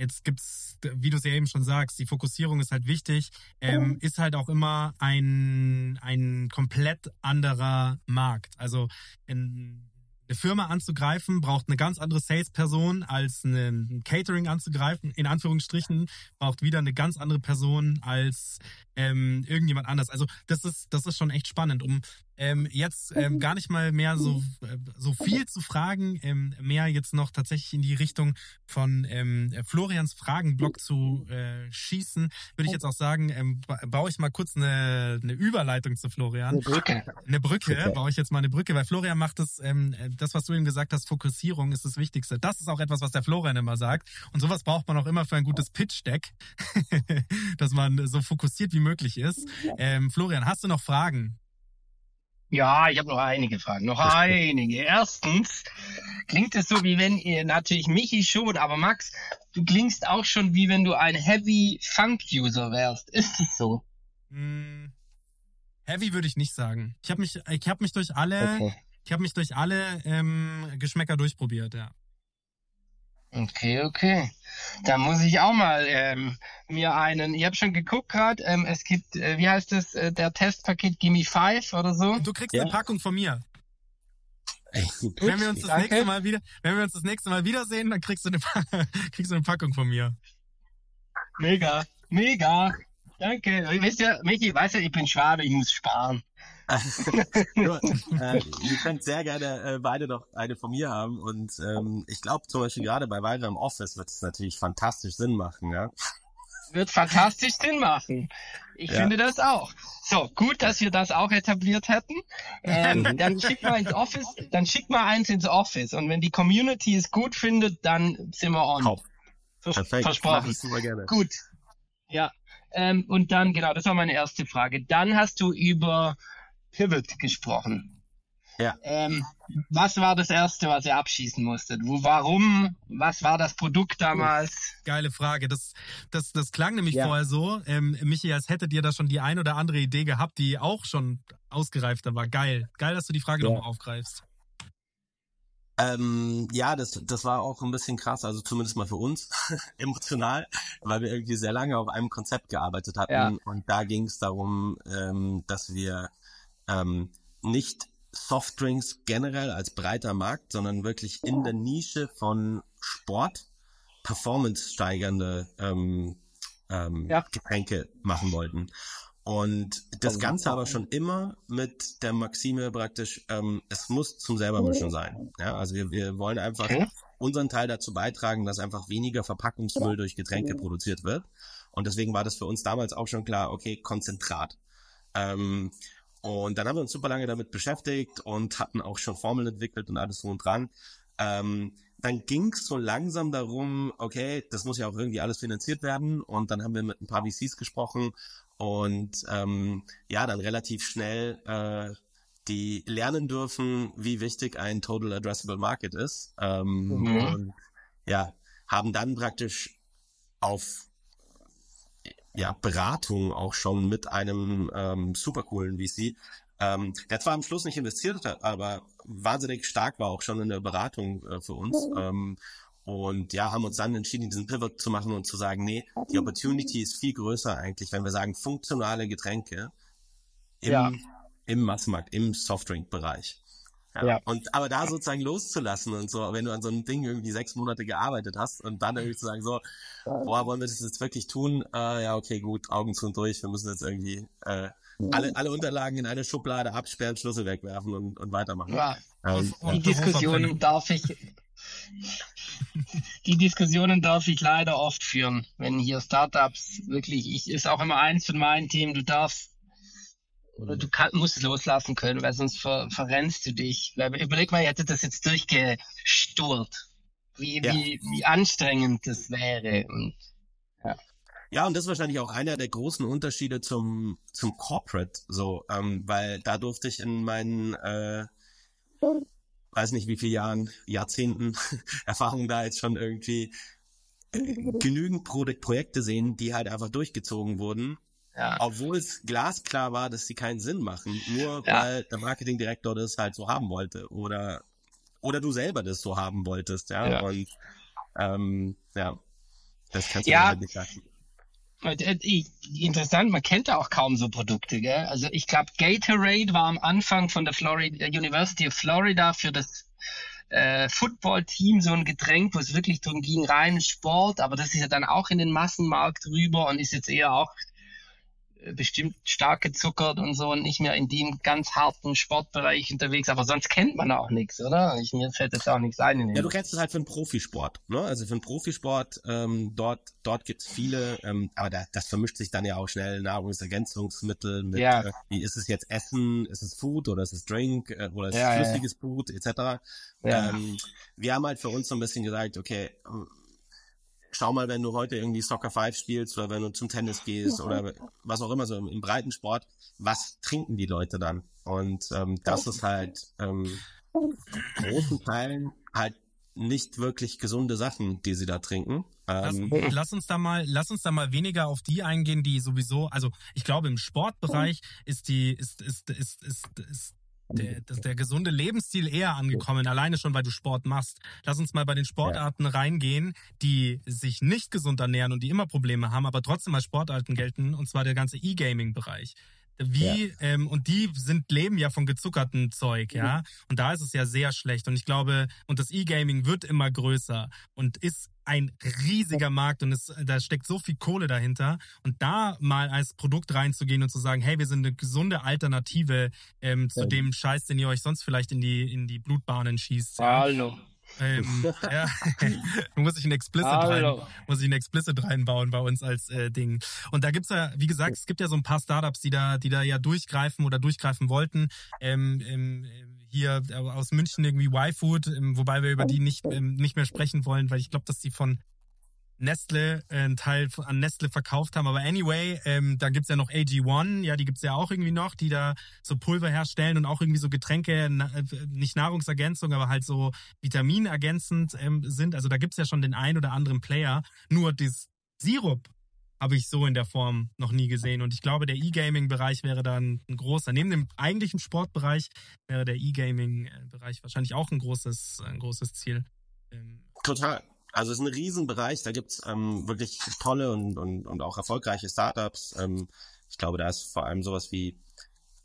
Jetzt gibt's, wie du es ja eben schon sagst, die Fokussierung ist halt wichtig, ähm, ist halt auch immer ein, ein komplett anderer Markt. Also in, eine Firma anzugreifen, braucht eine ganz andere Salesperson als ein Catering anzugreifen. In Anführungsstrichen braucht wieder eine ganz andere Person als ähm, irgendjemand anders. Also das ist das ist schon echt spannend, um ähm, jetzt ähm, gar nicht mal mehr so äh, so viel zu fragen, ähm, mehr jetzt noch tatsächlich in die Richtung von ähm, Florians Fragenblock zu äh, schießen, würde ich jetzt auch sagen, ähm, ba baue ich mal kurz eine, eine Überleitung zu Florian. Eine Brücke. Eine Brücke, baue ich jetzt mal eine Brücke, weil Florian macht es, ähm, das, was du ihm gesagt hast, Fokussierung ist das Wichtigste. Das ist auch etwas, was der Florian immer sagt. Und sowas braucht man auch immer für ein gutes Pitch-Deck, [laughs] dass man so fokussiert wie möglich ist. Ähm, Florian, hast du noch Fragen? Ja, ich habe noch einige Fragen. Noch einige. Erstens klingt es so, wie wenn ihr natürlich Michi schon, aber Max, du klingst auch schon wie wenn du ein Heavy Funk User wärst. Ist es so? Hm, heavy würde ich nicht sagen. Ich habe mich, ich habe mich durch alle, ich habe mich durch alle ähm, Geschmäcker durchprobiert. Ja. Okay, okay. Da muss ich auch mal ähm, mir einen. Ich habe schon geguckt gerade. Ähm, es gibt, äh, wie heißt es, äh, der Testpaket Gimme Five oder so. Du kriegst Ja. eine Packung von mir. Ey, Wenn wir uns das Danke. nächste Mal wieder, wenn wir uns das nächste Mal wiedersehen, dann kriegst du eine, [laughs] kriegst du eine Packung von mir. Mega, mega. Danke. Wisst ihr, Michi, weißt du, ich bin Schwabe, ich muss sparen. Nur, äh, ihr könnt sehr gerne äh, beide noch eine von mir haben und ähm, ich glaube zum Beispiel gerade bei Weiter im Office wird es natürlich fantastisch Sinn machen, ja. Wird fantastisch Sinn machen. Ich Ja. finde das auch. So, gut, dass wir das auch etabliert hätten. Ähm, [laughs] dann schick mal ins Office, dann schick mal eins ins Office. Und wenn die Community es gut findet, dann sind wir on. Top. Vers Perfekt. Versprochen. super gerne. Gut. Ja. Ähm, und dann, genau, das war meine erste Frage. Dann hast du über Pivot gesprochen. Ja. Ähm, was war das erste, was ihr abschießen musstet? Wo, warum? Was war das Produkt damals? Geile Frage. Das, das, das klang nämlich Ja. vorher so, ähm, Michi, als hättet ihr da schon die ein oder andere Idee gehabt, die auch schon ausgereifter war. Geil. Geil, dass du die Frage Ja. nochmal aufgreifst. Ähm, ja, das, das war auch ein bisschen krass, also zumindest mal für uns [laughs] emotional, weil wir irgendwie sehr lange auf einem Konzept gearbeitet hatten Ja. und da ging es darum, ähm, dass wir ähm, nicht Softdrinks generell als breiter Markt, sondern wirklich in der Nische von Sport Performance steigernde ähm, ähm, Ja. Getränke machen wollten. Und das Ganze aber schon immer mit der Maxime praktisch, ähm, es muss zum selbermischen sein. Ja, also wir, wir wollen einfach unseren Teil dazu beitragen, dass einfach weniger Verpackungsmüll durch Getränke produziert wird. Und deswegen war das für uns damals auch schon klar, okay, Konzentrat. Ähm, und dann haben wir uns super lange damit beschäftigt und hatten auch schon Formeln entwickelt und alles so und dran. Ähm, dann ging es so langsam darum, okay, das muss ja auch irgendwie alles finanziert werden. Und dann haben wir mit ein paar VCs gesprochen und ähm, ja, dann relativ schnell äh, die lernen dürfen, wie wichtig ein Total Addressable Market ist. Ähm, Mhm. Und ja, haben dann praktisch auf ja, Beratung auch schon mit einem ähm, super coolen VC, ähm, der zwar am Schluss nicht investiert hat, aber wahnsinnig stark war auch schon in der Beratung äh, für uns. Ähm, und ja, haben uns dann entschieden, diesen Pivot zu machen und zu sagen, nee, die Opportunity ist viel größer eigentlich, wenn wir sagen, funktionale Getränke im, Ja. im Massenmarkt, im Softdrink-Bereich. Ja. Ja. Und aber da sozusagen loszulassen und so, wenn du an so einem Ding irgendwie sechs Monate gearbeitet hast und dann irgendwie zu sagen, so, boah, wollen wir das jetzt wirklich tun? Äh, ja, okay, gut, Augen zu und durch, wir müssen jetzt irgendwie äh, alle, alle Unterlagen in eine Schublade absperren, Schlüssel wegwerfen und, und weitermachen. Ja. Ähm, Und Die Büro Diskussionen darf ich, die Diskussionen darf ich leider oft führen, wenn hier Startups wirklich, ich ist auch immer eins von meinen Themen, du darfst oder du kann, musst es loslassen können, weil sonst ver, verrennst du dich. Weil, überleg mal, ihr hättet das jetzt durchgesturt. Wie, Ja. wie, wie anstrengend das wäre. Und Ja, und das ist wahrscheinlich auch einer der großen Unterschiede zum, zum Corporate, so, ähm, weil da durfte ich in meinen, äh, weiß nicht wie viele Jahren, Jahrzehnten [laughs] Erfahrung da jetzt schon irgendwie äh, genügend Pro Projekte sehen, die halt einfach durchgezogen wurden, ja, obwohl es glasklar war, dass sie keinen Sinn machen, nur Ja. weil der Marketingdirektor das halt so haben wollte oder oder du selber das so haben wolltest, ja, Ja. und ähm, ja. Das kannst du Ja. halt nicht sagen. Äh, Interessant, man kennt da auch kaum so Produkte, gell? Also ich glaube, Gatorade war am Anfang von der Florida, University of Florida für das äh, Football-Team so ein Getränk, wo es wirklich darum ging, rein Sport, aber das ist ja dann auch in den Massenmarkt rüber und ist jetzt eher auch bestimmt stark gezuckert und so und nicht mehr in dem ganz harten Sportbereich unterwegs, aber sonst kennt man auch nichts, oder? Ich, mir fällt jetzt auch nichts ein. Ja, du kennst es halt für den Profisport, ne? Also für den Profisport, ähm, dort, dort gibt's viele, ähm, aber da, das vermischt sich dann ja auch schnell Nahrungsergänzungsmittel mit, Ja. äh, wie ist es jetzt Essen, ist es Food oder ist es Drink äh, oder ist Ja, es ja, flüssiges Food etc. Ja. Ähm, wir haben halt für uns so ein bisschen gesagt, okay, schau mal, wenn du heute irgendwie Soccer 5 spielst oder wenn du zum Tennis gehst oder was auch immer, so im, im Breitensport, was trinken die Leute dann? Und ähm, das ist halt ähm, großen Teilen halt nicht wirklich gesunde Sachen, die sie da trinken. Lass, Ähm, lass uns da mal, lass uns da mal weniger auf die eingehen, die sowieso, also ich glaube im Sportbereich ist die, ist, ist, ist, ist, ist der, das, der gesunde Lebensstil eher angekommen, alleine schon, weil du Sport machst. Lass uns mal bei den Sportarten reingehen, die sich nicht gesund ernähren und die immer Probleme haben, aber trotzdem als Sportarten gelten, und zwar der ganze E-Gaming-Bereich. Wie, ähm, und die sind, leben ja von gezuckertem Zeug, ja. Und da ist es ja sehr schlecht. Und ich glaube, und das E-Gaming wird immer größer und ist ein riesiger Markt und es, da steckt so viel Kohle dahinter. Und da mal als Produkt reinzugehen und zu sagen, hey, wir sind eine gesunde Alternative ähm, zu dem Scheiß, den ihr euch sonst vielleicht in die, in die Blutbahnen schießt. Ja. Hallo. Ähm, [laughs] ja. [laughs] muss ich ein Explicit rein, Hallo. muss ich ein Explicit reinbauen bei uns als äh, Ding. Und da gibt's ja, wie gesagt, es gibt ja so ein paar Startups, die da, die da ja durchgreifen oder durchgreifen wollten. Ähm, ähm, hier aus München irgendwie Y-Food, ähm, wobei wir über die nicht, ähm, nicht mehr sprechen wollen, weil ich glaube, dass die von Nestle äh, einen Teil an Nestle verkauft haben. Aber anyway, ähm, da gibt's ja noch AG1, ja, die gibt's ja auch irgendwie noch, die da so Pulver herstellen und auch irgendwie so Getränke, na, äh, nicht Nahrungsergänzung, aber halt so vitaminergänzend ähm, sind. Also da gibt's ja schon den ein oder anderen Player. Nur das Sirup habe ich so in der Form noch nie gesehen. Und ich glaube, der E-Gaming-Bereich wäre dann ein großer. Neben dem eigentlichen Sportbereich wäre der E-Gaming-Bereich wahrscheinlich auch ein großes, ein großes Ziel. Ähm, Total. Also es ist ein Riesenbereich, da gibt's ähm, wirklich tolle und, und, und auch erfolgreiche Startups. Ähm, ich glaube, da ist vor allem sowas wie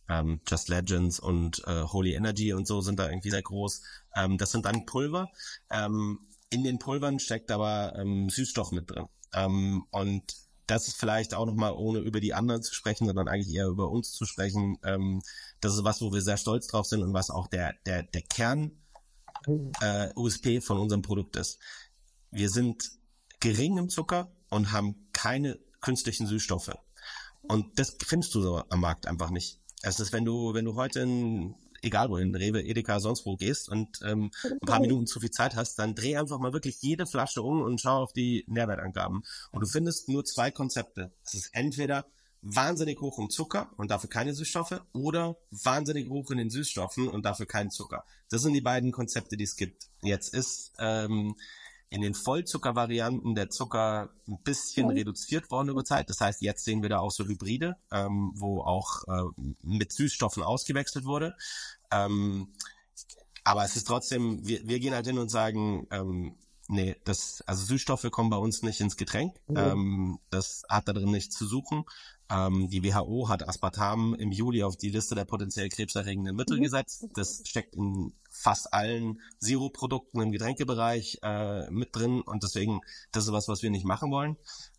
ähm, Just Legends und äh, Holy Energy und so sind da irgendwie sehr groß. Ähm, das sind dann Pulver. Ähm, in den Pulvern steckt aber ähm, Süßstoff mit drin. Ähm, und das ist vielleicht auch nochmal, ohne über die anderen zu sprechen, sondern eigentlich eher über uns zu sprechen. Ähm, das ist was, wo wir sehr stolz drauf sind und was auch der, der, der Kern äh, USP von unserem Produkt ist. Wir sind gering im Zucker und haben keine künstlichen Süßstoffe. Und das findest du so am Markt einfach nicht. Es ist, wenn du, wenn du heute in, egal wo, in Rewe, Edeka, sonst wo gehst und ähm, ein paar Minuten zu viel Zeit hast, dann dreh einfach mal wirklich jede Flasche um und schau auf die Nährwertangaben. Und du findest nur zwei Konzepte. Es ist entweder wahnsinnig hoch im Zucker und dafür keine Süßstoffe oder wahnsinnig hoch in den Süßstoffen und dafür keinen Zucker. Das sind die beiden Konzepte, die es gibt. Jetzt ist ähm, in den Vollzuckervarianten der Zucker ein bisschen reduziert worden über Zeit. Das heißt, jetzt sehen wir da auch so Hybride, ähm, wo auch äh, mit Süßstoffen ausgewechselt wurde. Ähm, aber es ist trotzdem, wir, wir gehen halt hin und sagen, ähm, nee, das, also Süßstoffe kommen bei uns nicht ins Getränk. Ähm, das hat da drin nichts zu suchen. Ähm, die WHO hat Aspartam im Juli auf die Liste der potenziell krebserregenden Mittel gesetzt. Das steckt in fast allen Zero-Produkten im Getränkebereich äh, mit drin und deswegen, das ist was, was wir nicht machen wollen.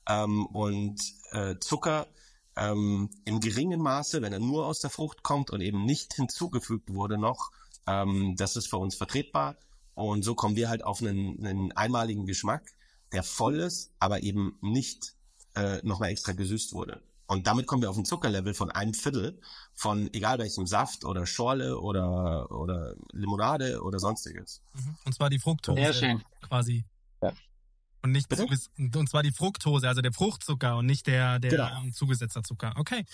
Ähm, und äh, Zucker ähm, im geringen Maße, wenn er nur aus der Frucht kommt und eben nicht hinzugefügt wurde noch, ähm, das ist für uns vertretbar. Und so kommen wir halt auf einen, einen einmaligen Geschmack, der voll ist, aber eben nicht äh, nochmal extra gesüßt wurde. Und damit kommen wir auf ein Zuckerlevel von einem Viertel von egal welchem Saft oder Schorle oder, oder Limonade oder sonstiges. Und zwar die Fructose Sehr schön. quasi. Ja. Und nicht Bitte? und zwar die Fructose, also der Fruchtzucker und nicht der, der Genau. zugesetzter Zucker. Okay.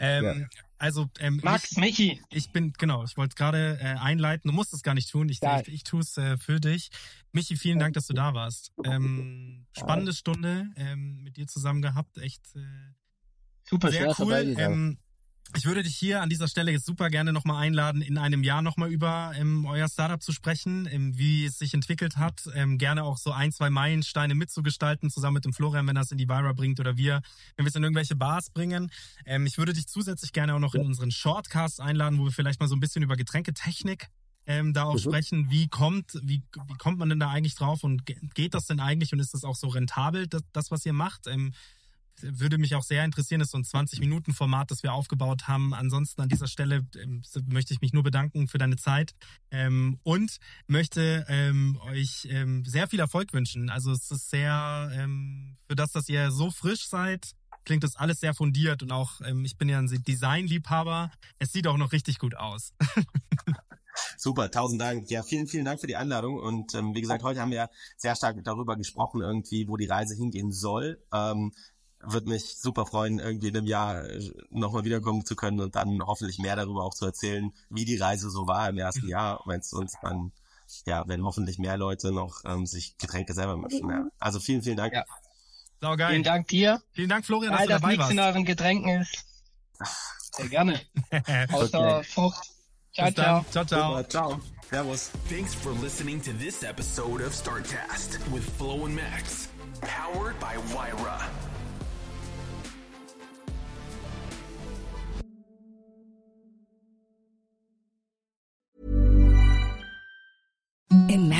Ähm, Ja. Also ähm, Max, Michi, ich, ich bin, genau, ich wollte gerade äh, einleiten, du musst es gar nicht tun, ich, Ja. ich, ich tue es äh, für dich. Michi, vielen Dank, dass du da warst. Ähm, spannende Stunde ähm, mit dir zusammen gehabt, echt äh, super sehr cool. Ähm, ich würde dich hier an dieser Stelle jetzt super gerne nochmal einladen, in einem Jahr nochmal über ähm, euer Startup zu sprechen, ähm, wie es sich entwickelt hat. Ähm, gerne auch so ein, zwei Meilensteine mitzugestalten, zusammen mit dem Florian, wenn er es in die Vira bringt oder wir, wenn wir es in irgendwelche Bars bringen. Ähm, ich würde dich zusätzlich gerne auch noch in unseren Shortcast einladen, wo wir vielleicht mal so ein bisschen über Getränketechnik ähm, da auch Mhm. sprechen. Wie kommt, wie, wie kommt man denn da eigentlich drauf und ge- geht das denn eigentlich und ist das auch so rentabel, das, das was ihr macht? Ähm, würde mich auch sehr interessieren, das ist so ein 20-Minuten-Format, das wir aufgebaut haben. Ansonsten an dieser Stelle ähm, möchte ich mich nur bedanken für deine Zeit ähm, und möchte ähm, euch ähm, sehr viel Erfolg wünschen. Also es ist sehr, ähm, für das, dass ihr so frisch seid, klingt das alles sehr fundiert und auch, ähm, ich bin ja ein Designliebhaber, es sieht auch noch richtig gut aus. [laughs] Super, tausend Dank. Ja, vielen, vielen Dank für die Einladung. Und ähm, wie gesagt, heute haben wir sehr stark darüber gesprochen, irgendwie, wo die Reise hingehen soll. Ähm, Würde mich super freuen, irgendwie in einem Jahr äh, nochmal wiederkommen zu können und dann hoffentlich mehr darüber auch zu erzählen, wie die Reise so war im ersten Jahr, wenn es uns dann, ja, wenn hoffentlich mehr Leute noch ähm, sich Getränke selber mischen. Ja. Also vielen, vielen Dank. Ja. Sau geil. Vielen Dank dir, Vielen Dank, Florian, dass weil du das dabei nichts in euren Getränken ist. [laughs] Sehr gerne. [laughs] Außer Okay. Frucht. Ciao, ciao. Ciao, ciao. Ciao. Servus. Thanks for listening to this episode of StartCast with Flo and Max, powered by Wyra. Imagine